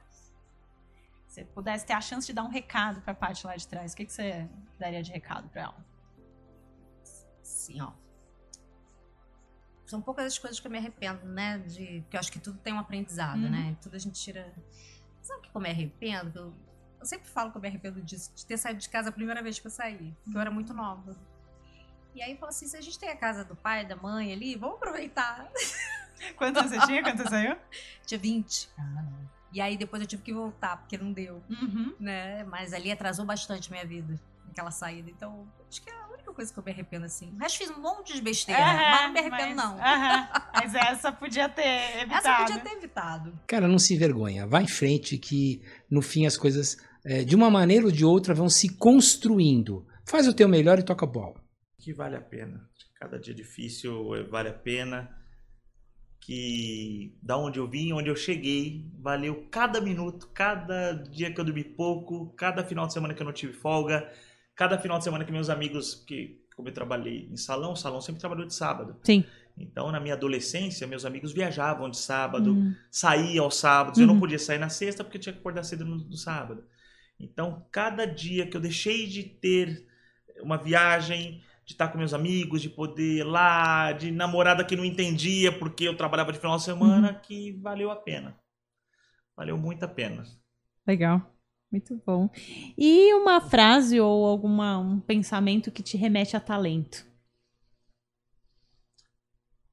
Se você pudesse ter a chance de dar um recado pra Paty lá de trás, o que, que você daria de recado pra ela? Assim, ó. São poucas as coisas que eu me arrependo, né? De, porque eu acho que tudo tem um aprendizado, Uhum. né? Tudo a gente tira. Sabe o que eu me arrependo? Eu, sempre falo que eu me arrependo disso, de ter saído de casa a primeira vez que eu saí, porque eu era muito nova. E aí eu falo assim: se a gente tem a casa do pai, da mãe ali, vamos aproveitar. Quantos anos você tinha? Quando você saiu? Tinha 20. E aí depois eu tive que voltar, porque não deu, Uhum. né? Mas ali atrasou bastante minha vida, aquela saída. Então, acho que é coisa que eu me arrependo assim. O resto fiz um monte de besteira, mas não me arrependo, não. Aham. Mas essa podia ter evitado. Essa podia ter evitado. Cara, não se envergonha. Vai em frente que no fim as coisas, é, de uma maneira ou de outra, vão se construindo. Faz o teu melhor e toca a bola. que vale a pena. Cada dia difícil eh, vale a pena. Que da onde eu vim, onde eu cheguei, valeu cada minuto, cada dia que eu dormi pouco, cada final de semana que eu não tive folga, cada final de semana que meus amigos, que como eu trabalhei em salão, o salão sempre trabalhou de sábado. Sim. Então, na minha adolescência, meus amigos viajavam de sábado, Hum. saía aos sábados. Eu não Uhum. podia sair na sexta porque eu tinha que acordar cedo no, no sábado. Então, cada dia que eu deixei de ter uma viagem, de estar com meus amigos, de poder ir lá, de namorada que não entendia porque eu trabalhava de final de semana, que valeu a pena. Valeu muito a pena. Legal. Muito bom. E uma frase ou alguma, um pensamento que te remete a talento?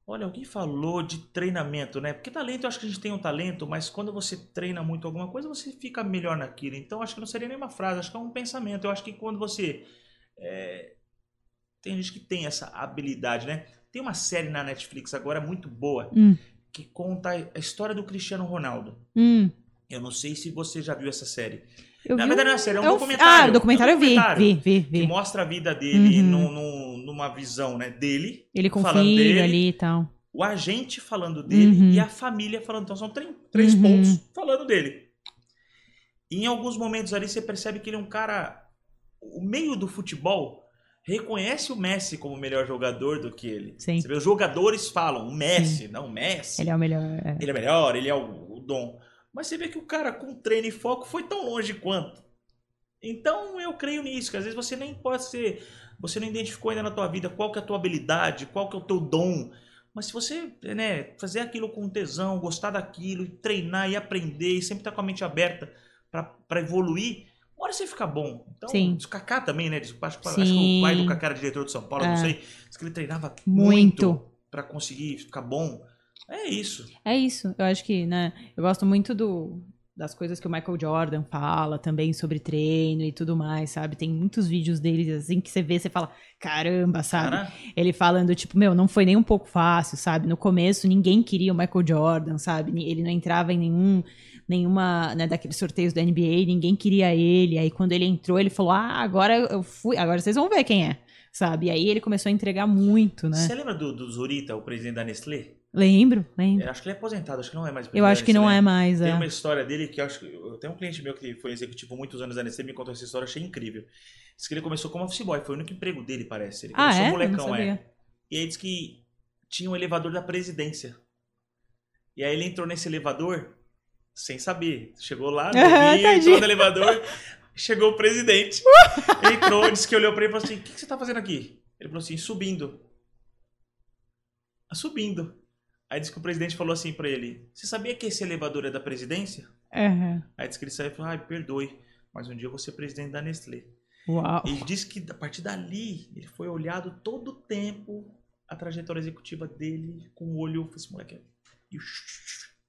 Olha, alguém falou de treinamento, né? Porque talento, eu acho que a gente tem um talento, mas quando você treina muito alguma coisa, você fica melhor naquilo. Então, acho que não seria nem uma frase, acho que é um pensamento. Eu acho que quando você. é, Tem gente que tem essa habilidade, né? Tem uma série na Netflix agora muito boa Hum. que conta a história do Cristiano Ronaldo. Hum, Eu não sei se você já viu essa série. eu Na vi verdade, um- não é série, é um é um- documentário. Ah, o documentário É um eu vi, documentário vi, vi, Que vi. mostra a vida dele Uhum. num- num- numa visão né, dele, Ele com filho dele, ali e tal. o agente falando dele Uhum. e a família falando. Então são três, três Uhum. pontos falando dele. E em alguns momentos ali você percebe que ele é um cara. O meio do futebol reconhece o Messi como melhor jogador do que ele. Sim. Você vê, os jogadores falam, o Messi, não, o Messi. Ele é o melhor. é. Ele é melhor, ele é o, o dom. Mas você vê que o cara com treino e foco foi tão longe quanto. Então eu creio nisso, que às vezes você nem pode ser. Você não identificou ainda na tua vida qual que é a tua habilidade, qual que é o teu dom. Mas se você né, fazer aquilo com tesão, gostar daquilo, treinar e aprender, e sempre estar com a mente aberta para evoluir, uma hora você fica bom. Então, Sim. o Kaká também, né? Acho, acho que o pai do Kaká era diretor de São Paulo, É. não sei. Diz que ele treinava Muito. muito para conseguir ficar bom. É isso. É isso. Eu acho que, né? Eu gosto muito do, das coisas que o Michael Jordan fala também sobre treino e tudo mais, sabe? Tem muitos vídeos dele assim que você vê, você fala, caramba, sabe? Cara, Ele falando, tipo, meu, não foi nem um pouco fácil, sabe? No começo, ninguém queria o Michael Jordan, sabe? Ele não entrava em nenhum, nenhuma, né, daqueles sorteios da NBA, ninguém queria ele. Aí quando ele entrou, ele falou, ah, agora eu fui, agora vocês vão ver quem é, sabe? E aí ele começou a entregar muito, né? Você lembra do, do Zurita, o presidente da Nestlé? Lembro, lembro. É, acho que ele é aposentado, acho que não é mais. Eu acho que não é mais. Tem É. uma história dele que eu acho que. eu- Tem um cliente meu que foi executivo muitos anos da NC, me contou essa história, achei incrível. Diz que ele começou como office boy, foi o único emprego dele, parece. Ele Ah, começou é? Molecão, é. E aí diz que tinha um elevador da presidência. E aí ele entrou nesse elevador sem saber. Chegou lá, novinho, tadinho. entrou no elevador, chegou o presidente. entrou, disse que olhou pra ele e falou assim: O que, que você tá fazendo aqui? Ele falou assim: subindo. Subindo. Aí disse que o presidente falou assim pra ele: Você sabia que esse elevador é da presidência? Aham. Aí disse que ele saiu e falou: Ai, perdoe, mas um dia eu vou ser presidente da Nestlé. Uau. E disse que a partir dali ele foi olhado todo o tempo a trajetória executiva dele com o olho. Esse moleque. E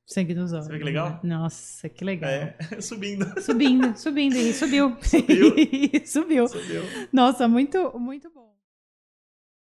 Sangue nos olhos. Você vê que legal? Nossa, que legal. é, subindo. Subindo, subindo e subiu. Subiu. subiu. Subiu. Nossa, muito, muito bom.